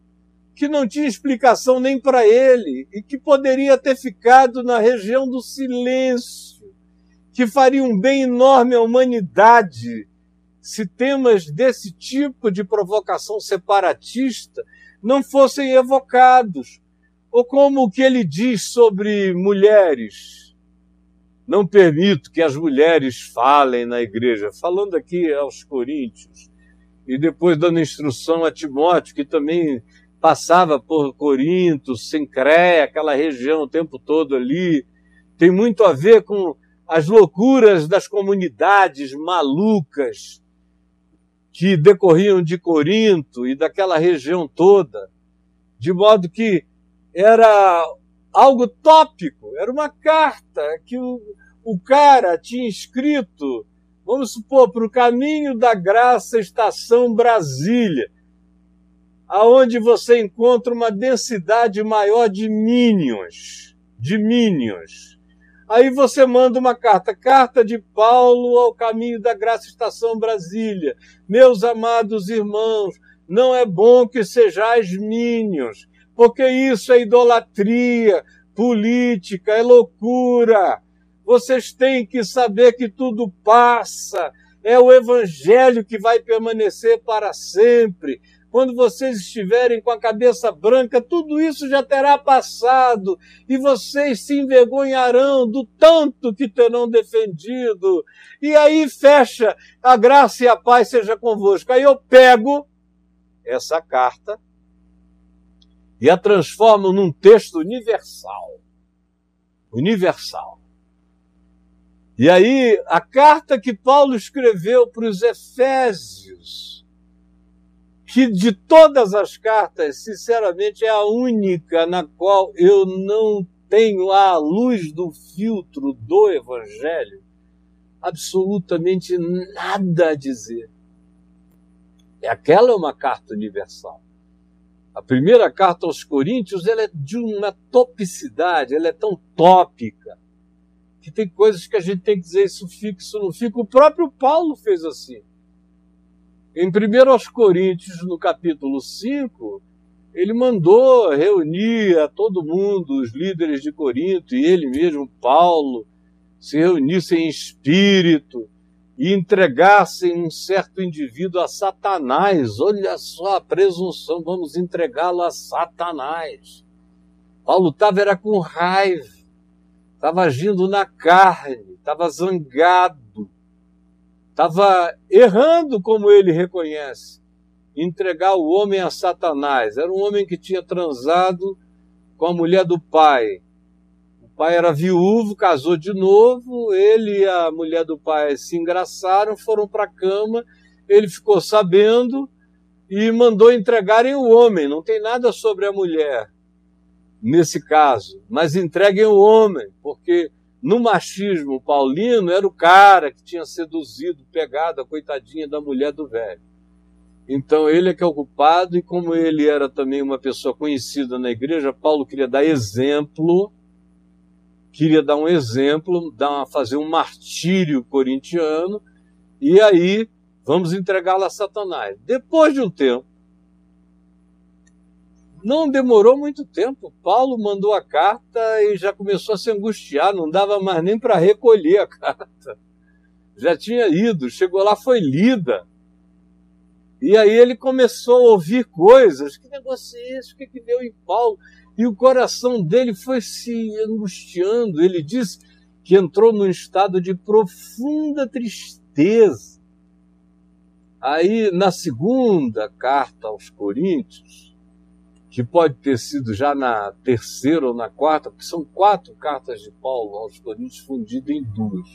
que não tinha explicação nem para ele e que poderia ter ficado na região do silêncio, que faria um bem enorme à humanidade se temas desse tipo de provocação separatista não fossem evocados. Ou como o que ele diz sobre mulheres. Não permito que as mulheres falem na igreja, falando aqui aos coríntios, e depois dando instrução a Timóteo, que também passava por Corinto, Sincré, aquela região o tempo todo ali. Tem muito a ver com as loucuras das comunidades malucas que decorriam de Corinto e daquela região toda, de modo que era algo tópico, era uma carta que o, o cara tinha escrito, vamos supor, para o caminho da graça, estação Brasília, aonde você encontra uma densidade maior de minions, de minions Aí você manda uma carta, carta de Paulo ao caminho da Graça Estação Brasília. Meus amados irmãos, não é bom que sejais mínimos, porque isso é idolatria, política, é loucura. Vocês têm que saber que tudo passa, é o evangelho que vai permanecer para sempre quando vocês estiverem com a cabeça branca, tudo isso já terá passado e vocês se envergonharão do tanto que terão defendido. E aí fecha a graça e a paz seja convosco. Aí eu pego essa carta e a transformo num texto universal. Universal. E aí, a carta que Paulo escreveu para os Efésios, que de todas as cartas, sinceramente, é a única na qual eu não tenho à luz do filtro do Evangelho absolutamente nada a dizer. É aquela é uma carta universal. A primeira carta aos Coríntios ela é de uma topicidade, ela é tão tópica, que tem coisas que a gente tem que dizer isso fica, isso não fica. O próprio Paulo fez assim. Em 1 Coríntios, no capítulo 5, ele mandou reunir a todo mundo, os líderes de Corinto, e ele mesmo, Paulo, se reunissem em espírito e entregassem um certo indivíduo a Satanás. Olha só a presunção, vamos entregá-lo a Satanás. Paulo estava era com raiva, estava agindo na carne, estava zangado estava errando como ele reconhece, entregar o homem a Satanás. Era um homem que tinha transado com a mulher do pai. O pai era viúvo, casou de novo, ele e a mulher do pai se engraçaram, foram para a cama, ele ficou sabendo e mandou entregarem o homem, não tem nada sobre a mulher. Nesse caso, mas entreguem o homem, porque no machismo paulino era o cara que tinha seduzido, pegado a coitadinha da mulher do velho. Então ele é que é o culpado, e como ele era também uma pessoa conhecida na igreja, Paulo queria dar exemplo, queria dar um exemplo, dar, fazer um martírio corintiano, e aí vamos entregá-la a Satanás. Depois de um tempo, não demorou muito tempo. Paulo mandou a carta e já começou a se angustiar, não dava mais nem para recolher a carta. Já tinha ido, chegou lá, foi lida. E aí ele começou a ouvir coisas. Que negócio é esse? O que, que deu em Paulo? E o coração dele foi se angustiando. Ele disse que entrou num estado de profunda tristeza. Aí, na segunda carta aos Coríntios, que pode ter sido já na terceira ou na quarta, porque são quatro cartas de Paulo aos Coríntios fundidas em duas.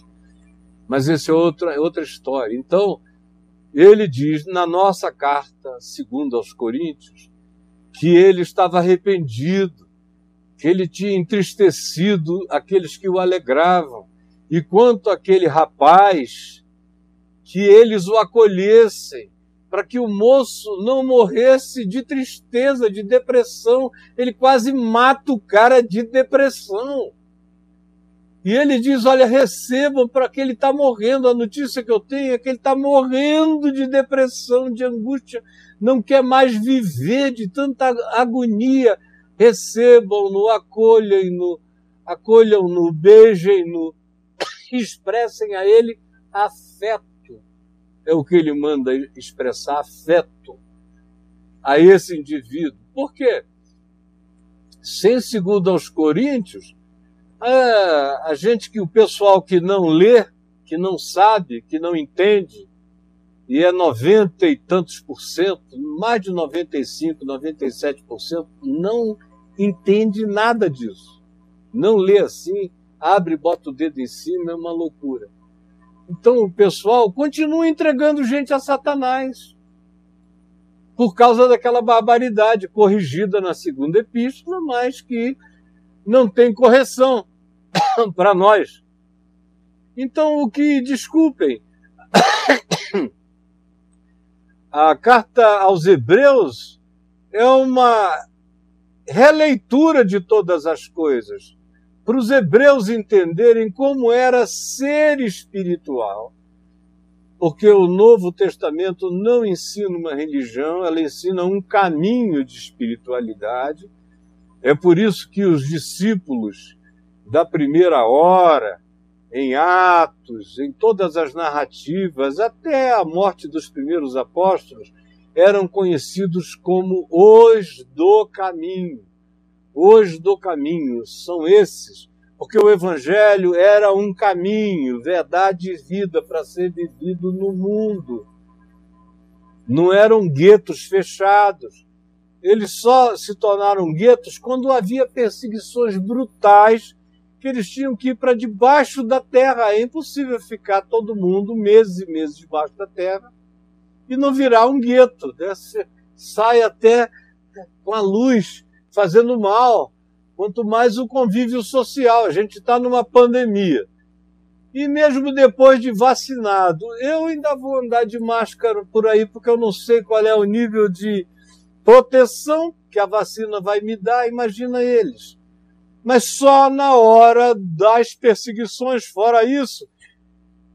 Mas essa é outra, é outra história. Então, ele diz na nossa carta, segundo aos Coríntios, que ele estava arrependido, que ele tinha entristecido aqueles que o alegravam. E quanto àquele rapaz, que eles o acolhessem, para que o moço não morresse de tristeza, de depressão. Ele quase mata o cara de depressão. E ele diz: Olha, recebam para que ele está morrendo. A notícia que eu tenho é que ele está morrendo de depressão, de angústia, não quer mais viver de tanta agonia. Recebam-no, acolhem-no, acolham-no, beijem-no, expressem a ele afeto. É o que ele manda expressar afeto a esse indivíduo. Por quê? Sem segundo aos Coríntios, a, a gente que o pessoal que não lê, que não sabe, que não entende, e é 90 e tantos por cento, mais de 95, 97 por cento, não entende nada disso. Não lê assim, abre e bota o dedo em cima, é uma loucura. Então o pessoal continua entregando gente a Satanás por causa daquela barbaridade corrigida na segunda epístola, mas que não tem correção para nós. Então, o que, desculpem, a carta aos Hebreus é uma releitura de todas as coisas, para os hebreus entenderem como era ser espiritual. Porque o Novo Testamento não ensina uma religião, ela ensina um caminho de espiritualidade é por isso que os discípulos da primeira hora, em Atos, em todas as narrativas, até a morte dos primeiros apóstolos, eram conhecidos como os do caminho. Os do caminho são esses, porque o Evangelho era um caminho, verdade e vida para ser vivido no mundo. Não eram guetos fechados, eles só se tornaram guetos quando havia perseguições brutais que eles tinham que ir para debaixo da terra. É impossível ficar todo mundo meses e meses debaixo da terra e não virar um gueto. Né? Você sai até com a luz fazendo mal. Quanto mais o convívio social. A gente está numa pandemia. E mesmo depois de vacinado, eu ainda vou andar de máscara por aí, porque eu não sei qual é o nível de proteção que a vacina vai me dar, imagina eles. Mas só na hora das perseguições, fora isso,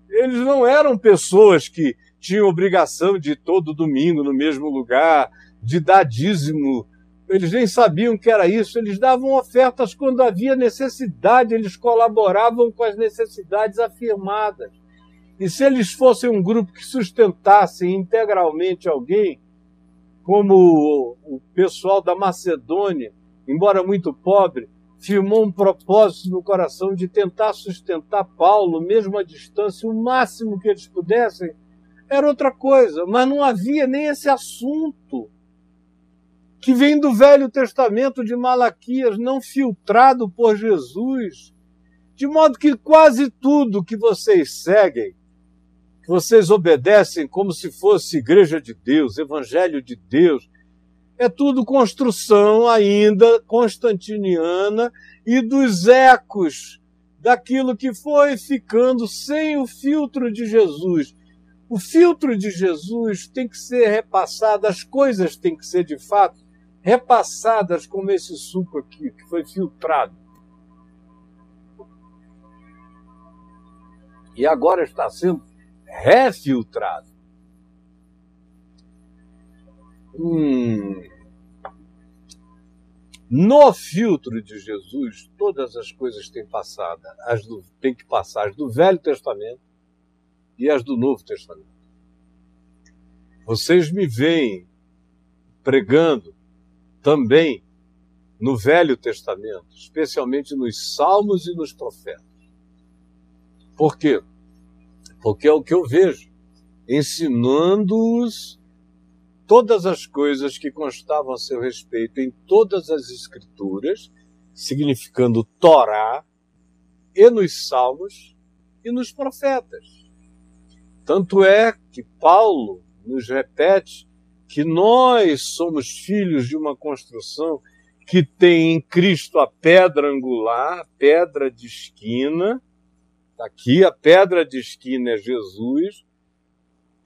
eles não eram pessoas que tinham obrigação de ir todo domingo no mesmo lugar, de dar dízimo. Eles nem sabiam que era isso, eles davam ofertas quando havia necessidade, eles colaboravam com as necessidades afirmadas. E se eles fossem um grupo que sustentasse integralmente alguém, como o pessoal da Macedônia, embora muito pobre, firmou um propósito no coração de tentar sustentar Paulo, mesmo à distância, o máximo que eles pudessem, era outra coisa, mas não havia nem esse assunto que vem do Velho Testamento de Malaquias, não filtrado por Jesus, de modo que quase tudo que vocês seguem que vocês obedecem como se fosse igreja de Deus, evangelho de Deus, é tudo construção ainda constantiniana e dos ecos daquilo que foi ficando sem o filtro de Jesus. O filtro de Jesus tem que ser repassado, as coisas têm que ser de fato repassadas como esse suco aqui, que foi filtrado. E agora está sendo refiltrado. Hum. No filtro de Jesus, todas as coisas têm passado, as do, tem que passar as do Velho Testamento e as do Novo Testamento. Vocês me veem pregando também no Velho Testamento, especialmente nos Salmos e nos Profetas. Por quê? Porque é o que eu vejo, ensinando-os todas as coisas que constavam a seu respeito em todas as Escrituras, significando Torá, e nos Salmos e nos Profetas. Tanto é que Paulo nos repete que nós somos filhos de uma construção que tem em Cristo a pedra angular, a pedra de esquina. Tá aqui a pedra de esquina é Jesus.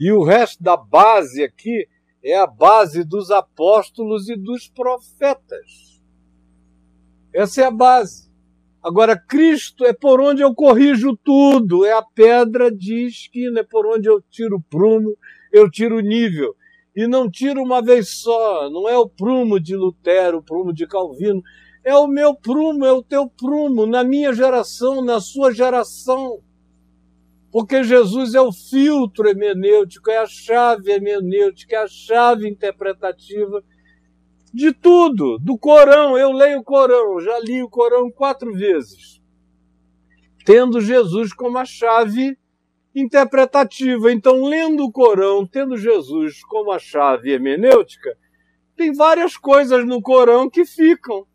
E o resto da base aqui é a base dos apóstolos e dos profetas. Essa é a base. Agora, Cristo é por onde eu corrijo tudo, é a pedra de esquina, é por onde eu tiro o prumo, eu tiro o nível. E não tiro uma vez só, não é o prumo de Lutero, o prumo de Calvino, é o meu prumo, é o teu prumo, na minha geração, na sua geração. Porque Jesus é o filtro hermenêutico, é a chave hermenêutica, é a chave interpretativa de tudo, do Corão. Eu leio o Corão, já li o Corão quatro vezes, tendo Jesus como a chave interpretativa. Então, lendo o Corão, tendo Jesus como a chave hermenêutica, tem várias coisas no Corão que ficam.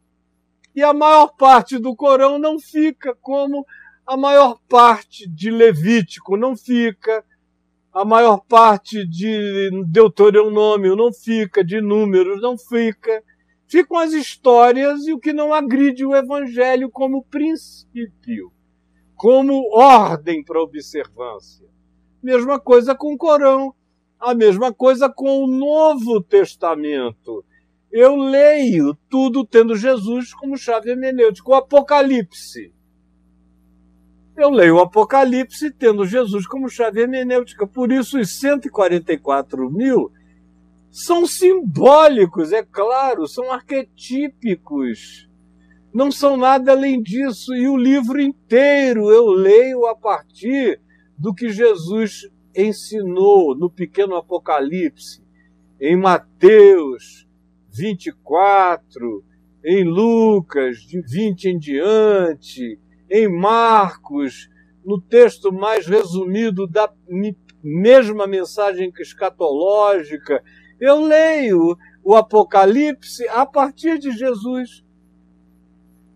E a maior parte do Corão não fica como a maior parte de Levítico não fica, a maior parte de Deuteronômio não fica, de Números não fica. Ficam as histórias e o que não agride o Evangelho como princípio, como ordem para observância. Mesma coisa com o Corão, a mesma coisa com o Novo Testamento. Eu leio tudo tendo Jesus como chave hermenêutica. O Apocalipse eu leio o Apocalipse tendo Jesus como chave hermenêutica. Por isso, os 144 mil são simbólicos, é claro, são arquetípicos. Não são nada além disso. E o livro inteiro eu leio a partir do que Jesus ensinou no pequeno Apocalipse, em Mateus 24, em Lucas, de 20 em diante, em Marcos, no texto mais resumido da mesma mensagem escatológica. Eu leio o Apocalipse a partir de Jesus.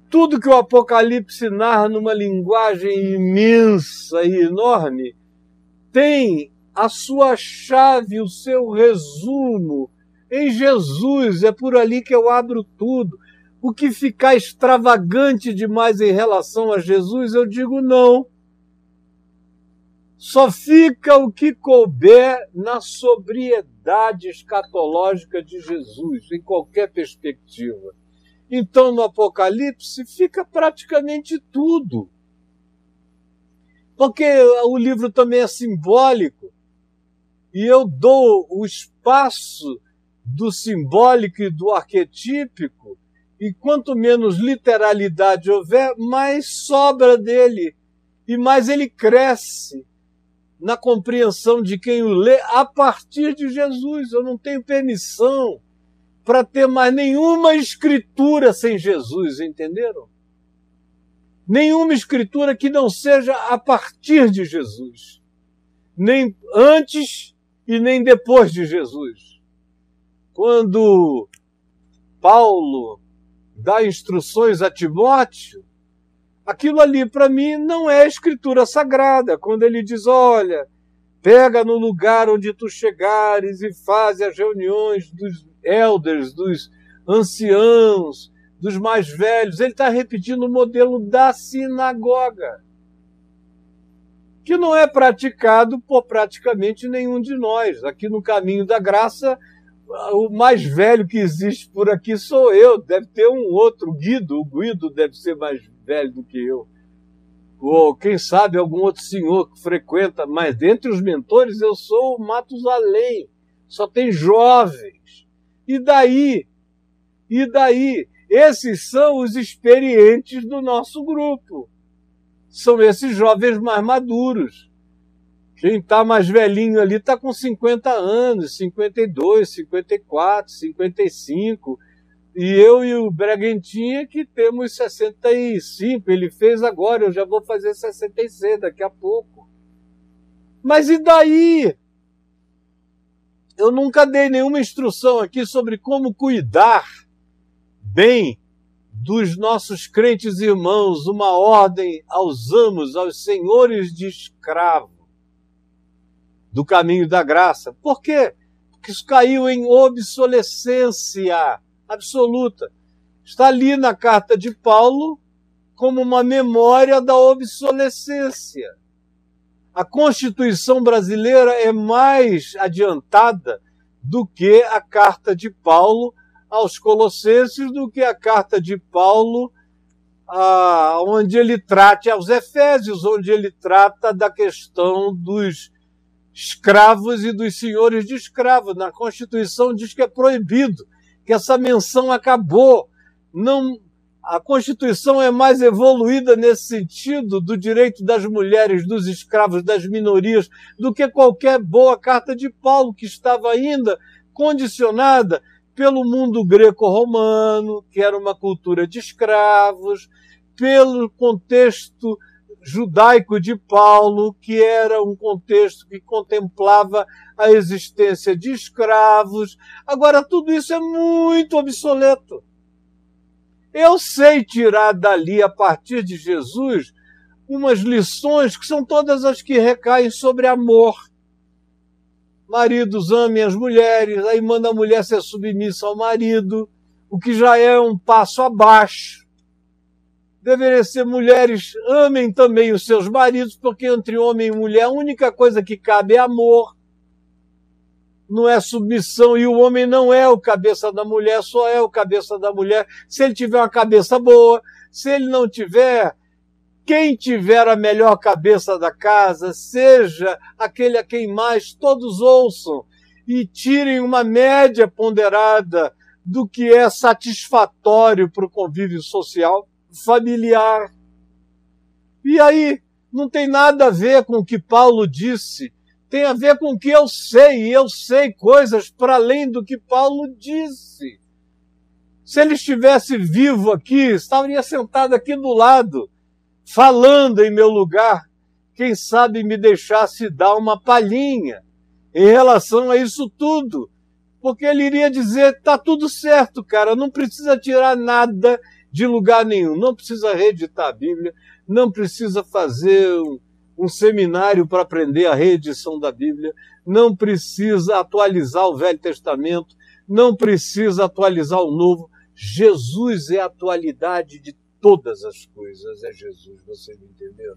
Tudo que o Apocalipse narra numa linguagem imensa e enorme tem a sua chave, o seu resumo em Jesus. É por ali que eu abro tudo. O que ficar extravagante demais em relação a Jesus, eu digo não. Só fica o que couber na sobriedade escatológica de Jesus, em qualquer perspectiva. Então, no Apocalipse, fica praticamente tudo. Porque o livro também é simbólico, e eu dou o espaço do simbólico e do arquetípico e quanto menos literalidade houver, mais sobra dele e mais ele cresce na compreensão de quem o lê a partir de Jesus. Eu não tenho permissão para ter mais nenhuma escritura sem Jesus, entenderam? Nenhuma escritura que não seja a partir de Jesus, nem antes e nem depois de Jesus. Quando Paulo dá instruções a Timóteo, aquilo ali para mim não é escritura sagrada. Quando ele diz, olha, Pega no lugar onde tu chegares e faz as reuniões dos elders, dos anciãos, dos mais velhos. Ele está repetindo o modelo da sinagoga, que não é praticado por praticamente nenhum de nós. Aqui no caminho da graça, o mais velho que existe por aqui sou eu. Deve ter um outro, Guido. O Guido deve ser mais velho do que eu. Ou quem sabe algum outro senhor que frequenta, mas dentre os mentores eu sou o Matusalém. Só tem jovens. E daí? E daí? Esses são os experientes do nosso grupo. São esses jovens mais maduros. Quem está mais velhinho ali está com 50 anos, 52, 54, 55. E eu e o Bragantinha que temos 65. Ele fez agora, eu já vou fazer 66 daqui a pouco. Mas e daí? Eu nunca dei nenhuma instrução aqui sobre como cuidar bem dos nossos crentes irmãos, uma ordem aos amos, aos senhores de escravo do caminho da graça. Por quê? Porque isso caiu em obsolescência absoluta. Está ali na carta de Paulo como uma memória da obsolescência. A Constituição brasileira é mais adiantada do que a carta de Paulo aos Colossenses, do que a carta de Paulo a, onde ele trata aos Efésios, onde ele trata da questão dos escravos e dos senhores de escravos. Na Constituição diz que é proibido que essa menção acabou. Não, a Constituição é mais evoluída nesse sentido do direito das mulheres, dos escravos, das minorias, do que qualquer boa carta de Paulo, que estava ainda condicionada pelo mundo greco-romano, que era uma cultura de escravos, pelo contexto judaico de Paulo, que era um contexto que contemplava a existência de escravos. Agora, tudo isso é muito obsoleto. Eu sei tirar dali, a partir de Jesus, umas lições que são todas as que recaem sobre amor. Maridos amem as mulheres, aí manda a mulher ser submissa ao marido, o que já é um passo abaixo deveria ser mulheres amem também os seus maridos, porque entre homem e mulher a única coisa que cabe é amor, não é submissão, e o homem não é o cabeça da mulher, só é o cabeça da mulher se ele tiver uma cabeça boa, se ele não tiver, quem tiver a melhor cabeça da casa, seja aquele a quem mais todos ouçam e tirem uma média ponderada do que é satisfatório para o convívio social familiar. E aí, não tem nada a ver com o que Paulo disse, tem a ver com o que eu sei, e eu sei coisas para além do que Paulo disse. Se ele estivesse vivo aqui, estaria sentado aqui do lado, falando em meu lugar, quem sabe me deixasse dar uma palhinha em relação a isso tudo. Porque ele iria dizer: tá tudo certo, cara, não precisa tirar nada de lugar nenhum. Não precisa reeditar a Bíblia, não precisa fazer um, um seminário para aprender a reedição da Bíblia, não precisa atualizar o Velho Testamento, não precisa atualizar o Novo. Jesus é a atualidade de todas as coisas, é Jesus, você me entendeu?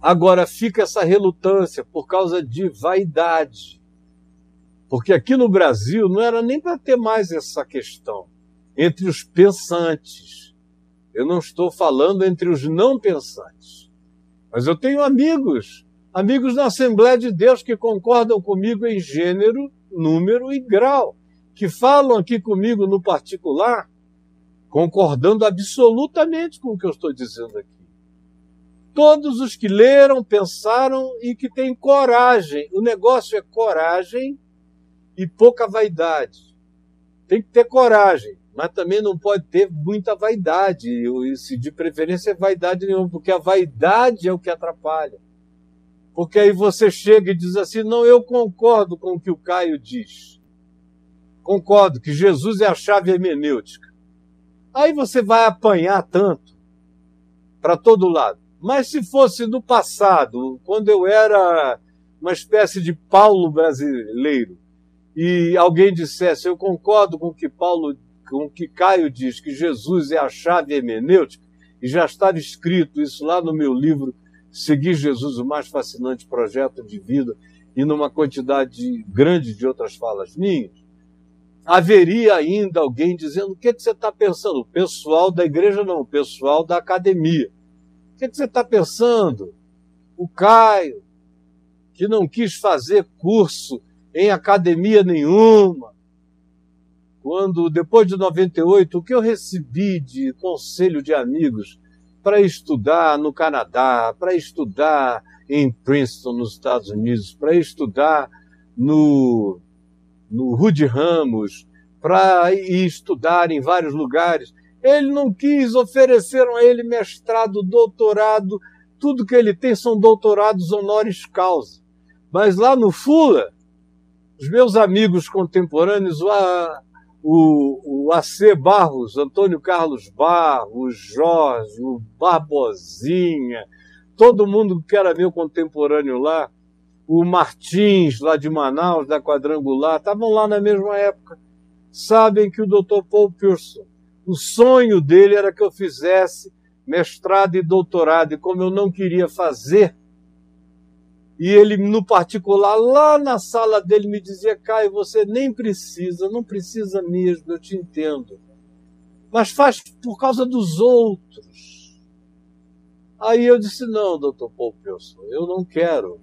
Agora fica essa relutância por causa de vaidade. Porque aqui no Brasil não era nem para ter mais essa questão entre os pensantes. Eu não estou falando entre os não pensantes. Mas eu tenho amigos, amigos na Assembleia de Deus que concordam comigo em gênero, número e grau, que falam aqui comigo no particular, concordando absolutamente com o que eu estou dizendo aqui. Todos os que leram, pensaram e que têm coragem. O negócio é coragem e pouca vaidade. Tem que ter coragem mas também não pode ter muita vaidade, se de preferência é vaidade nenhuma, porque a vaidade é o que atrapalha. Porque aí você chega e diz assim: não, eu concordo com o que o Caio diz. Concordo que Jesus é a chave hermenêutica. Aí você vai apanhar tanto para todo lado. Mas se fosse no passado, quando eu era uma espécie de Paulo brasileiro, e alguém dissesse, eu concordo com o que Paulo, com que Caio diz, que Jesus é a chave hermenêutica, e já estava escrito isso lá no meu livro Seguir Jesus, o mais fascinante projeto de vida, e numa quantidade grande de outras falas minhas, haveria ainda alguém dizendo: o que, que você está pensando? O pessoal da igreja não, o pessoal da academia. O que, que você está pensando? O Caio, que não quis fazer curso em academia nenhuma. Quando, depois de 98, o que eu recebi de conselho de amigos para estudar no Canadá, para estudar em Princeton, nos Estados Unidos, para estudar no, no Rude Ramos, para ir estudar em vários lugares. Ele não quis, ofereceram a ele mestrado, doutorado, tudo que ele tem são doutorados honoris causa. Mas lá no Fula, os meus amigos contemporâneos, o, o, o AC Barros, Antônio Carlos Barros, Jorge, o Barbosinha, todo mundo que era meu contemporâneo lá, o Martins, lá de Manaus, da Quadrangular, estavam lá na mesma época. Sabem que o Dr. Paul Pearson, o sonho dele era que eu fizesse mestrado e doutorado, e como eu não queria fazer, e ele, no particular, lá na sala dele, me dizia: Caio, você nem precisa, não precisa mesmo, eu te entendo. Mas faz por causa dos outros. Aí eu disse: Não, doutor Paul Pilson, eu não quero.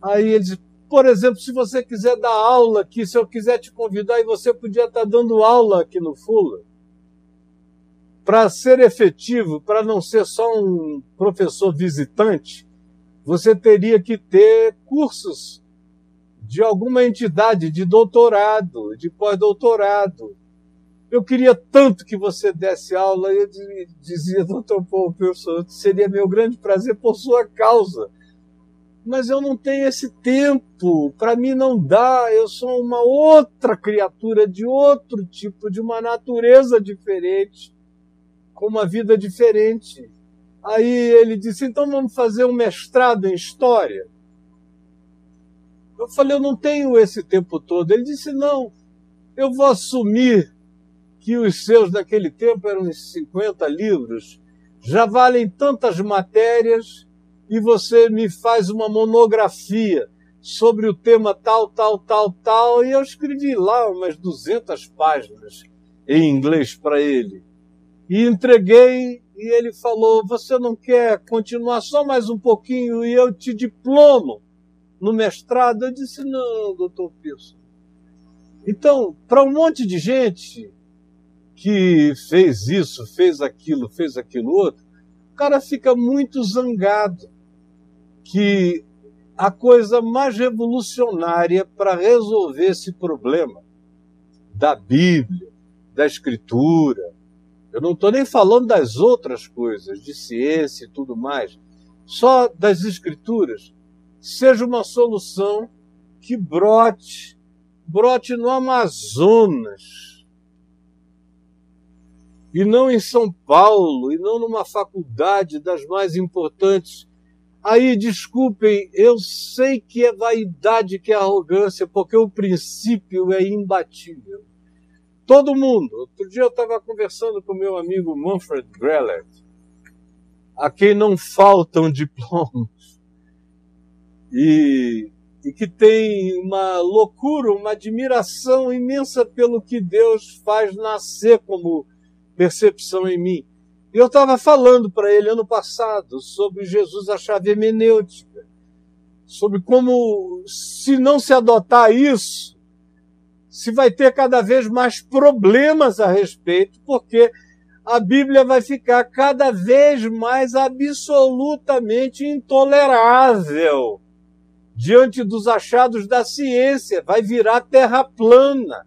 Aí ele disse: Por exemplo, se você quiser dar aula aqui, se eu quiser te convidar, e você podia estar dando aula aqui no Fula. Para ser efetivo, para não ser só um professor visitante, você teria que ter cursos de alguma entidade de doutorado, de pós-doutorado. Eu queria tanto que você desse aula, eu dizia, doutor Paulo professor, seria meu grande prazer por sua causa. Mas eu não tenho esse tempo, para mim não dá, eu sou uma outra criatura de outro tipo, de uma natureza diferente, com uma vida diferente. Aí ele disse: então vamos fazer um mestrado em história. Eu falei: eu não tenho esse tempo todo. Ele disse: não, eu vou assumir que os seus daquele tempo eram uns 50 livros, já valem tantas matérias e você me faz uma monografia sobre o tema tal, tal, tal, tal. E eu escrevi lá umas 200 páginas em inglês para ele. E entreguei e ele falou: Você não quer continuar só mais um pouquinho e eu te diplomo no mestrado? Eu disse: Não, doutor Pearson. Então, para um monte de gente que fez isso, fez aquilo, fez aquilo outro, o cara fica muito zangado que a coisa mais revolucionária para resolver esse problema da Bíblia, da Escritura, eu não estou nem falando das outras coisas, de ciência e tudo mais. Só das escrituras. Seja uma solução que brote, brote no Amazonas. E não em São Paulo, e não numa faculdade das mais importantes. Aí, desculpem, eu sei que é vaidade, que é arrogância, porque o princípio é imbatível. Todo mundo. Outro dia eu estava conversando com meu amigo Manfred Greller, a quem não faltam diplomas, e, e que tem uma loucura, uma admiração imensa pelo que Deus faz nascer como percepção em mim. E eu estava falando para ele ano passado sobre Jesus, a chave hermenêutica, sobre como, se não se adotar isso, se vai ter cada vez mais problemas a respeito, porque a Bíblia vai ficar cada vez mais absolutamente intolerável diante dos achados da ciência, vai virar terra plana,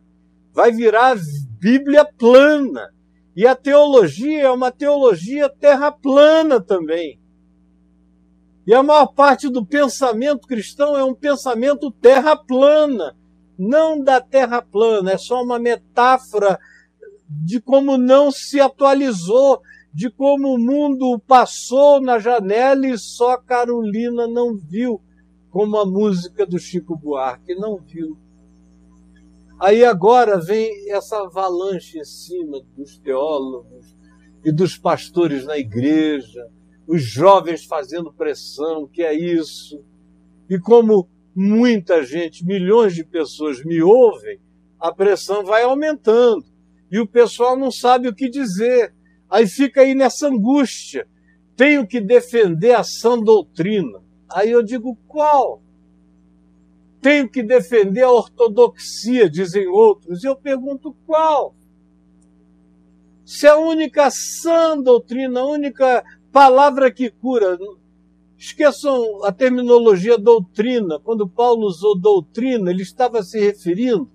vai virar Bíblia plana. E a teologia é uma teologia terra plana também. E a maior parte do pensamento cristão é um pensamento terra plana não da Terra plana, é só uma metáfora de como não se atualizou, de como o mundo passou na janela e só Carolina não viu como a música do Chico Buarque, não viu. Aí agora vem essa avalanche em cima dos teólogos e dos pastores na igreja, os jovens fazendo pressão, que é isso. E como muita gente, milhões de pessoas me ouvem, a pressão vai aumentando e o pessoal não sabe o que dizer. Aí fica aí nessa angústia. Tenho que defender a sã doutrina. Aí eu digo, qual? Tenho que defender a ortodoxia, dizem outros. E eu pergunto, qual? Se a única sã doutrina, a única palavra que cura, esqueçam a terminologia doutrina. Quando Paulo usou doutrina, ele estava se referindo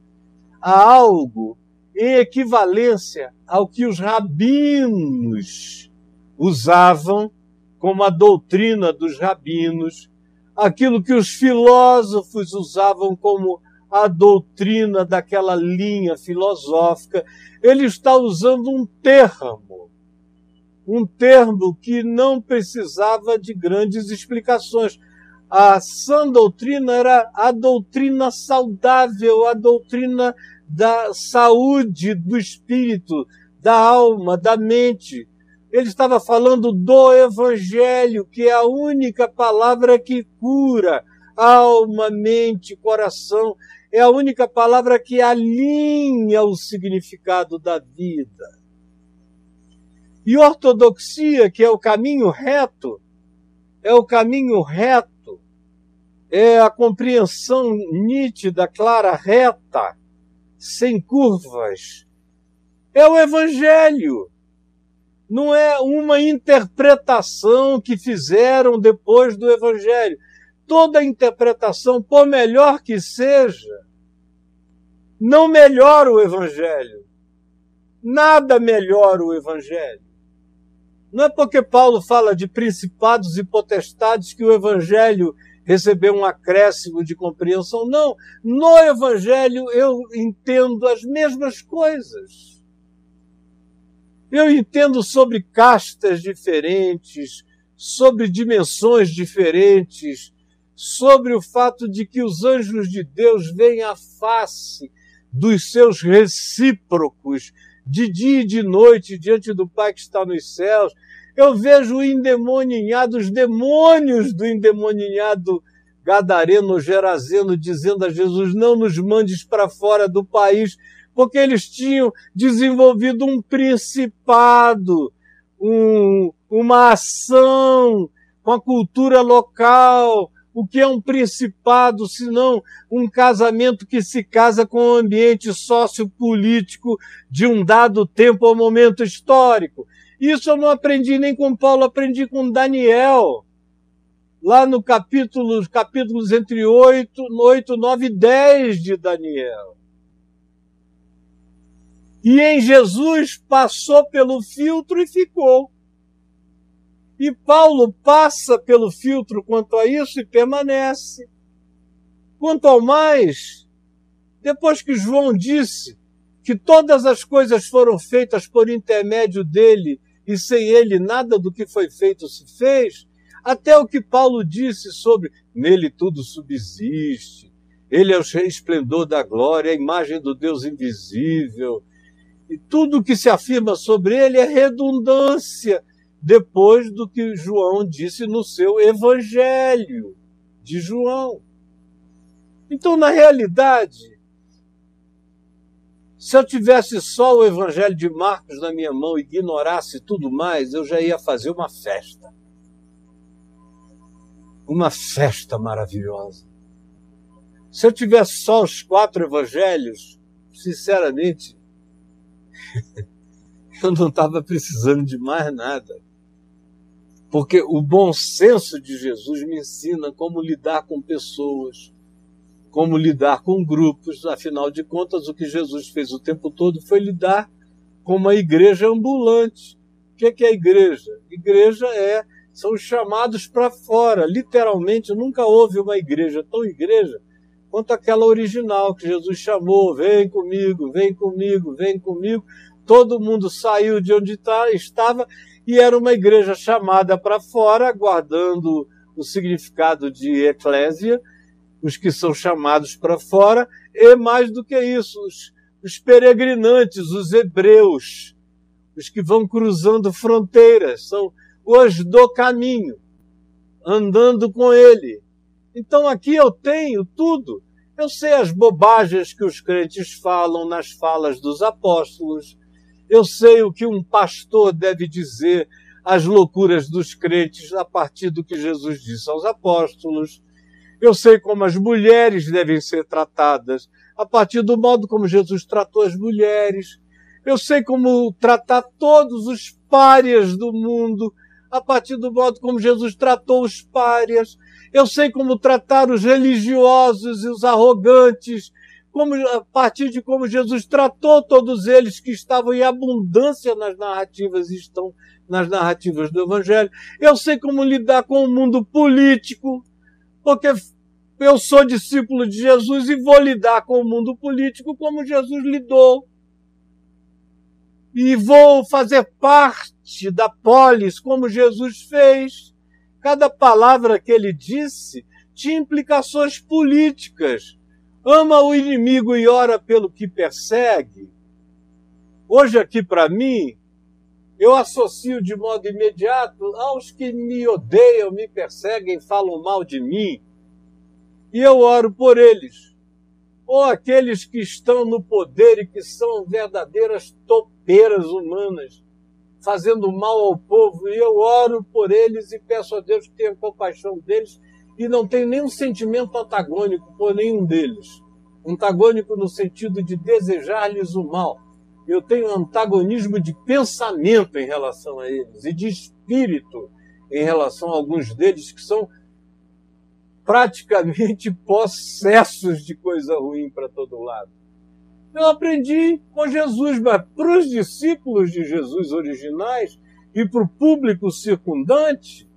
a algo em equivalência ao que os rabinos usavam como a doutrina dos rabinos, aquilo que os filósofos usavam como a doutrina daquela linha filosófica. Ele está usando um termo, um termo que não precisava de grandes explicações. A sã doutrina era a doutrina saudável, a doutrina da saúde do espírito, da alma, da mente. Ele estava falando do Evangelho, que é a única palavra que cura alma, mente, coração. É a única palavra que alinha o significado da vida. E ortodoxia, que é o caminho reto, é o caminho reto, é a compreensão nítida, clara, reta sem curvas. É o Evangelho. Não é uma interpretação que fizeram depois do Evangelho. Toda interpretação, por melhor que seja, não melhora o Evangelho. Nada melhora o Evangelho. Não é porque Paulo fala de principados e potestades que o Evangelho receber um acréscimo de compreensão. Não, no Evangelho eu entendo as mesmas coisas. Eu entendo sobre castas diferentes, sobre dimensões diferentes, sobre o fato de que os anjos de Deus veem a face dos seus recíprocos de dia e de noite diante do Pai que está nos céus eu vejo o endemoninhado, os demônios do endemoninhado gadareno, gerazeno, dizendo a Jesus: não nos mandes para fora do país, porque eles tinham desenvolvido um principado, um, uma ação com a cultura local. O que é um principado, senão um casamento que se casa com o ambiente sociopolítico de um dado tempo ou momento histórico? Isso eu não aprendi nem com Paulo, aprendi com Daniel. Lá no capítulo, capítulos entre 8, 8, 9 e 10 de Daniel. E em Jesus passou pelo filtro e ficou. E Paulo passa pelo filtro quanto a isso e permanece. Quanto ao mais, depois que João disse que todas as coisas foram feitas por intermédio dele e sem ele nada do que foi feito se fez, até o que Paulo disse sobre nele tudo subsiste, ele é o esplendor da glória, a imagem do Deus invisível, e tudo que se afirma sobre ele é redundância, depois do que João disse no seu Evangelho de João. Então, na realidade, se eu tivesse só o Evangelho de Marcos na minha mão e ignorasse tudo mais, eu já ia fazer uma festa. Uma festa maravilhosa. Se eu tivesse só os quatro evangelhos, sinceramente, eu não estava precisando de mais nada. Porque o bom senso de Jesus me ensina como lidar com pessoas como lidar com grupos. Afinal de contas, o que Jesus fez o tempo todo foi lidar com uma igreja ambulante. O que é, é a igreja? Igreja é são chamados para fora. Literalmente, nunca houve uma igreja tão igreja quanto aquela original que Jesus chamou: vem comigo, vem comigo, vem comigo. Todo mundo saiu de onde tá, estava e era uma igreja chamada para fora, guardando o significado de eclésia, os que são chamados para fora, e mais do que isso, os, os peregrinantes, os hebreus, os que vão cruzando fronteiras, são os do caminho, andando com ele. Então aqui eu tenho tudo. Eu sei as bobagens que os crentes falam nas falas dos apóstolos. Eu sei o que um pastor deve dizer as loucuras dos crentes a partir do que Jesus disse aos apóstolos. Eu sei como as mulheres devem ser tratadas a partir do modo como Jesus tratou as mulheres. Eu sei como tratar todos os párias do mundo a partir do modo como Jesus tratou os párias. Eu sei como tratar os religiosos e os arrogantes, como, a partir de como Jesus tratou todos eles que estavam em abundância nas narrativas e estão nas narrativas do Evangelho. Eu sei como lidar com o mundo político, porque eu sou discípulo de Jesus e vou lidar com o mundo político como Jesus lidou. E vou fazer parte da polis como Jesus fez. Cada palavra que ele disse tinha implicações políticas. Ama o inimigo e ora pelo que persegue. Hoje, aqui para mim, eu associo de modo imediato aos que me odeiam, me perseguem, falam mal de mim. E eu oro por eles. Ou aqueles que estão no poder e que são verdadeiras topeiras humanas, fazendo mal ao povo. E eu oro por eles e peço a Deus que tenha compaixão deles e não tenho nenhum sentimento antagônico por nenhum deles. Antagônico no sentido de desejar-lhes o mal eu tenho antagonismo de pensamento em relação a eles e de espírito em relação a alguns deles que são praticamente possessos de coisa ruim para todo lado. Eu aprendi com Jesus, mas para os discípulos de Jesus originais e para o público circundante,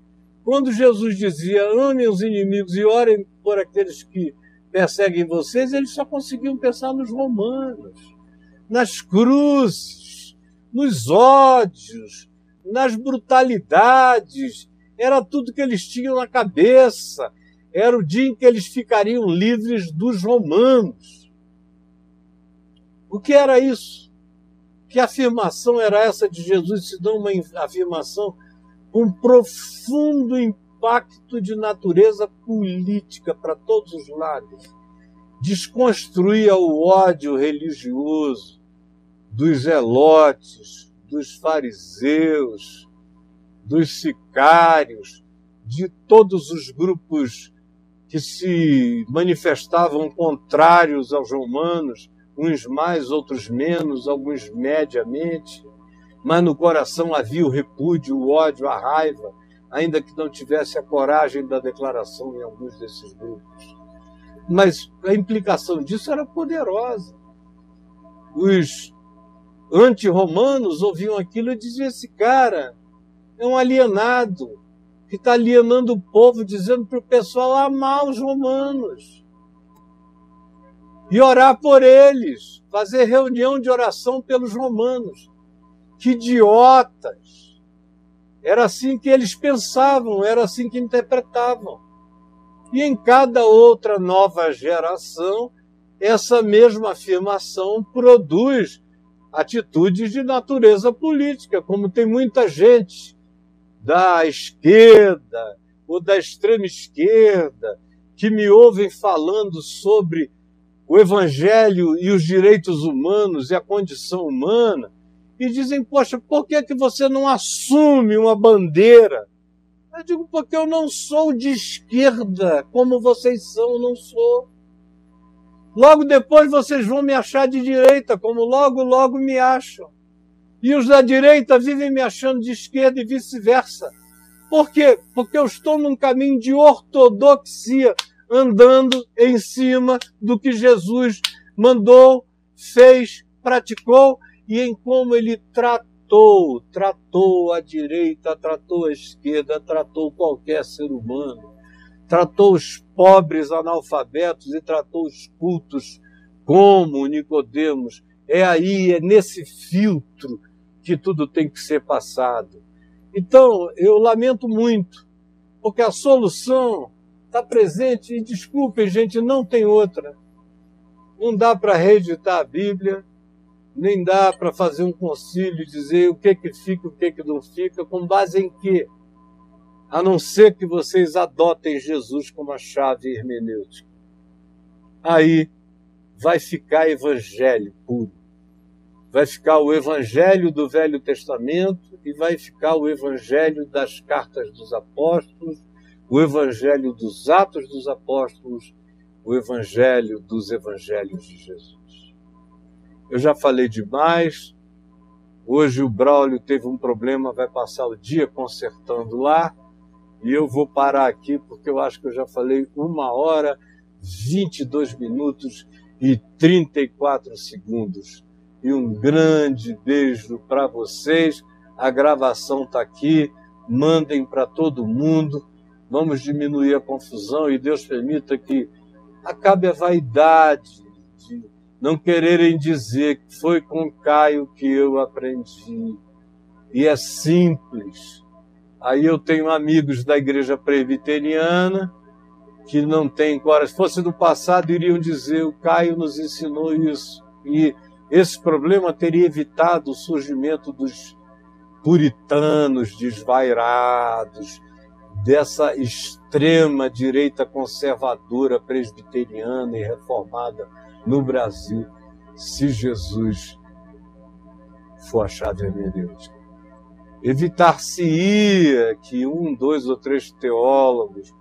quando Jesus dizia amem os inimigos e orem por aqueles que perseguem vocês, eles só conseguiam pensar nos romanos nas cruzes, nos ódios, nas brutalidades. Era tudo que eles tinham na cabeça. Era o dia em que eles ficariam livres dos romanos. O que era isso? Que afirmação era essa de Jesus, se não uma afirmação com profundo impacto de natureza política para todos os lados? Desconstruía o ódio religioso, dos zelotes, dos fariseus, dos sicários, de todos os grupos que se manifestavam contrários aos romanos, uns mais, outros menos, alguns mediamente, mas no coração havia o repúdio, o ódio, a raiva, ainda que não tivesse a coragem da declaração em alguns desses grupos. Mas a implicação disso era poderosa. Os anti-romanos ouviam aquilo e diziam: esse cara é um alienado que está alienando o povo, dizendo para o pessoal amar os romanos e orar por eles, fazer reunião de oração pelos romanos. Que idiotas! Era assim que eles pensavam, era assim que interpretavam. E em cada outra nova geração, essa mesma afirmação produz atitudes de natureza política, como tem muita gente da esquerda ou da extrema esquerda que me ouvem falando sobre o evangelho e os direitos humanos e a condição humana e dizem: "Poxa, por que que você não assume uma bandeira?" Eu digo: "Porque eu não sou de esquerda, como vocês são, não sou." Logo depois vocês vão me achar de direita, como logo, logo me acham. E os da direita vivem me achando de esquerda e vice-versa. Por quê? Porque eu estou num caminho de ortodoxia, andando em cima do que Jesus mandou, fez, praticou e em como ele tratou, tratou a direita, tratou a esquerda, tratou qualquer ser humano tratou os pobres analfabetos e tratou os cultos como Nicodemos. É aí, é nesse filtro que tudo tem que ser passado. Então, eu lamento muito, porque a solução está presente, e desculpem, gente, não tem outra. Não dá para reeditar a Bíblia, nem dá para fazer um concílio dizer o que que fica, o que que não fica, com base em quê? A não ser que vocês adotem Jesus como a chave hermenêutica. Aí vai ficar evangelho puro. Vai ficar o evangelho do Velho Testamento e vai ficar o evangelho das cartas dos apóstolos, o evangelho dos Atos dos Apóstolos, o evangelho dos evangelhos de Jesus. Eu já falei demais. Hoje o Braulio teve um problema, vai passar o dia consertando lá. E eu vou parar aqui porque eu acho que eu já falei uma hora, 22 minutos e 34 segundos. E um grande beijo para vocês. A gravação está aqui. Mandem para todo mundo. Vamos diminuir a confusão e Deus permita que acabe a vaidade de não quererem dizer que foi com Caio que eu aprendi. E é simples. Aí eu tenho amigos da igreja presbiteriana que não tem coragem. Se fosse do passado, iriam dizer: o Caio nos ensinou isso. E esse problema teria evitado o surgimento dos puritanos desvairados, dessa extrema direita conservadora, presbiteriana e reformada no Brasil, se Jesus for a chave hermenêutica. Evitar-se-ia que um, dois ou três teólogos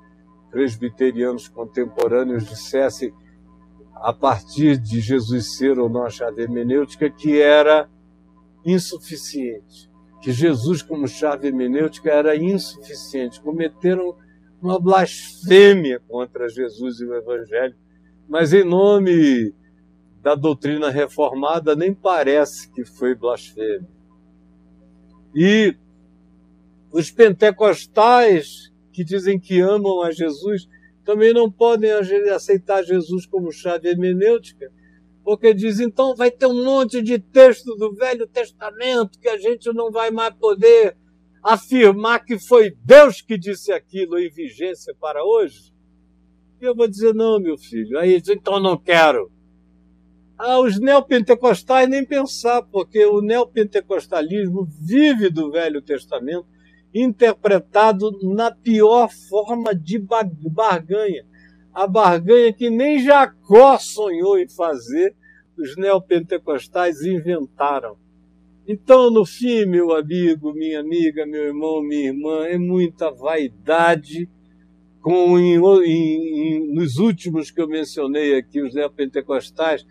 presbiterianos contemporâneos dissessem, a partir de Jesus ser ou não a chave hermenêutica, que era insuficiente, que Jesus, como chave hermenêutica, era insuficiente. Cometeram uma blasfêmia contra Jesus e o Evangelho, mas em nome da doutrina reformada, nem parece que foi blasfêmia. E os pentecostais que dizem que amam a Jesus também não podem aceitar Jesus como chave hermenêutica, porque dizem então vai ter um monte de texto do Velho Testamento que a gente não vai mais poder afirmar que foi Deus que disse aquilo em vigência para hoje. Eu vou dizer, não, meu filho. Aí diz, então não quero. Ah, os neopentecostais nem pensar, porque o neopentecostalismo vive do Velho Testamento interpretado na pior forma de barganha. A barganha que nem Jacó sonhou em fazer, os neopentecostais inventaram. Então, no fim, meu amigo, minha amiga, meu irmão, minha irmã, é muita vaidade. Com, em, em, nos últimos que eu mencionei aqui, os neopentecostais,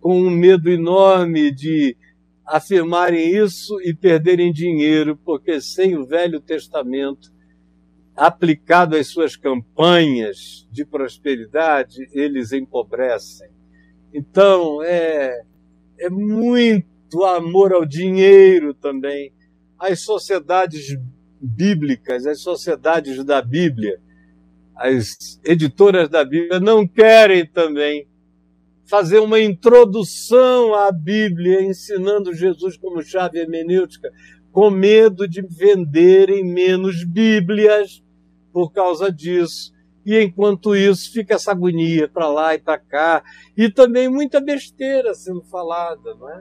com um medo enorme de afirmarem isso e perderem dinheiro, porque sem o Velho Testamento aplicado às suas campanhas de prosperidade, eles empobrecem. Então, é, é muito amor ao dinheiro também. As sociedades bíblicas, as sociedades da Bíblia, as editoras da Bíblia não querem também fazer uma introdução à Bíblia, ensinando Jesus como chave hermenêutica, com medo de venderem menos Bíblias por causa disso. E enquanto isso, fica essa agonia para lá e para cá. E também muita besteira sendo falada, não é?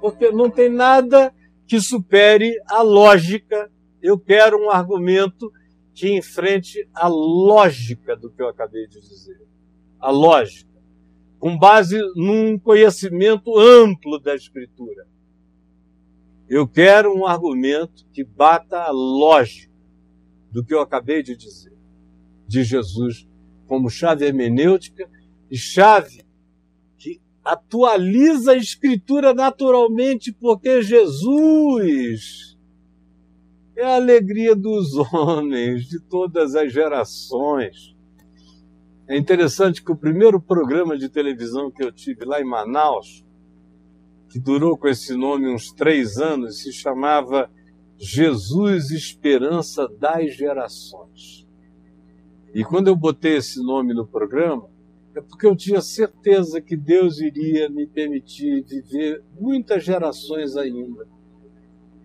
Porque não tem nada que supere a lógica. Eu quero um argumento que enfrente a lógica do que eu acabei de dizer. A lógica com base num conhecimento amplo da Escritura. Eu quero um argumento que bata a lógica do que eu acabei de dizer, de Jesus como chave hermenêutica e chave que atualiza a Escritura naturalmente, porque Jesus é a alegria dos homens, de todas as gerações. É interessante que o primeiro programa de televisão que eu tive lá em Manaus, que durou com esse nome uns três anos, se chamava Jesus Esperança das Gerações. E quando eu botei esse nome no programa, é porque eu tinha certeza que Deus iria me permitir viver muitas gerações ainda.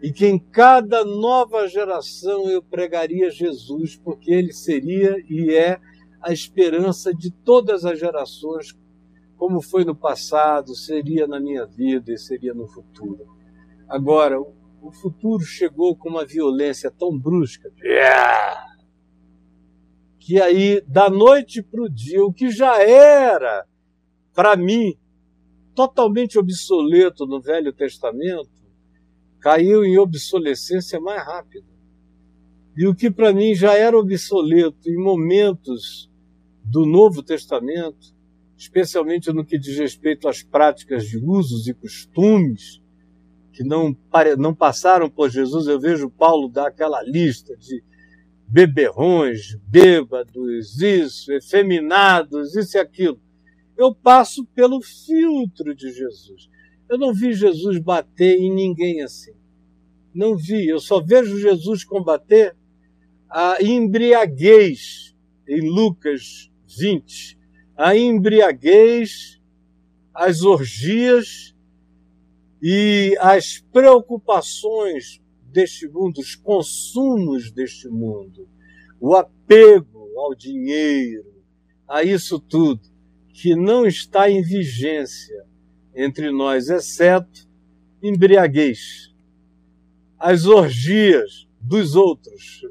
E que em cada nova geração eu pregaria Jesus, porque ele seria e é a esperança de todas as gerações, como foi no passado, seria na minha vida e seria no futuro. Agora, o futuro chegou com uma violência tão brusca. Que aí, da noite para o dia, o que já era, para mim, totalmente obsoleto no Velho Testamento, caiu em obsolescência mais rápida. E o que para mim já era obsoleto em momentos do Novo Testamento, especialmente no que diz respeito às práticas de usos e costumes que não, não passaram por Jesus, eu vejo Paulo dar aquela lista de beberrões, bêbados, isso, efeminados, isso e aquilo. Eu passo pelo filtro de Jesus. Eu não vi Jesus bater em ninguém assim. Não vi. Eu só vejo Jesus combater a embriaguez em Lucas 20. A embriaguez, as orgias e as preocupações deste mundo, os consumos deste mundo, o apego ao dinheiro, a isso tudo, que não está em vigência entre nós, exceto embriaguez, as orgias dos outros.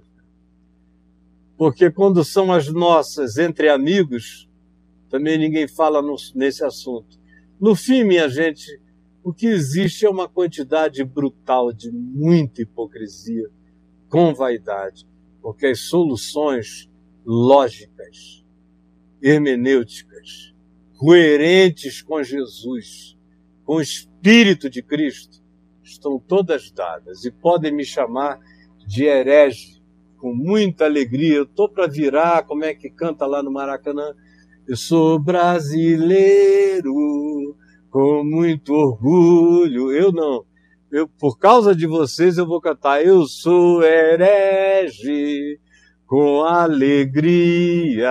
Porque quando são as nossas entre amigos, também ninguém fala no, nesse assunto. No fim, minha gente, o que existe é uma quantidade brutal de muita hipocrisia com vaidade, porque as soluções lógicas, hermenêuticas, coerentes com Jesus, com o Espírito de Cristo, estão todas dadas e podem me chamar de herege com muita alegria. Eu estou para virar, como é que canta lá no Maracanã? Eu sou brasileiro com muito orgulho. Eu não. Eu, por causa de vocês, eu vou cantar. Eu sou herege com alegria,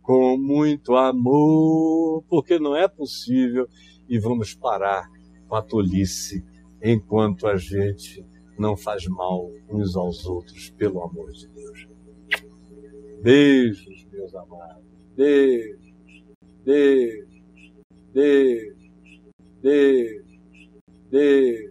com muito amor, porque não é possível e vamos parar com a tolice enquanto a gente não faz mal uns aos outros, pelo amor de Deus. Beijos, meus amados. Beijos, beijos, beijos, beijos, beijos.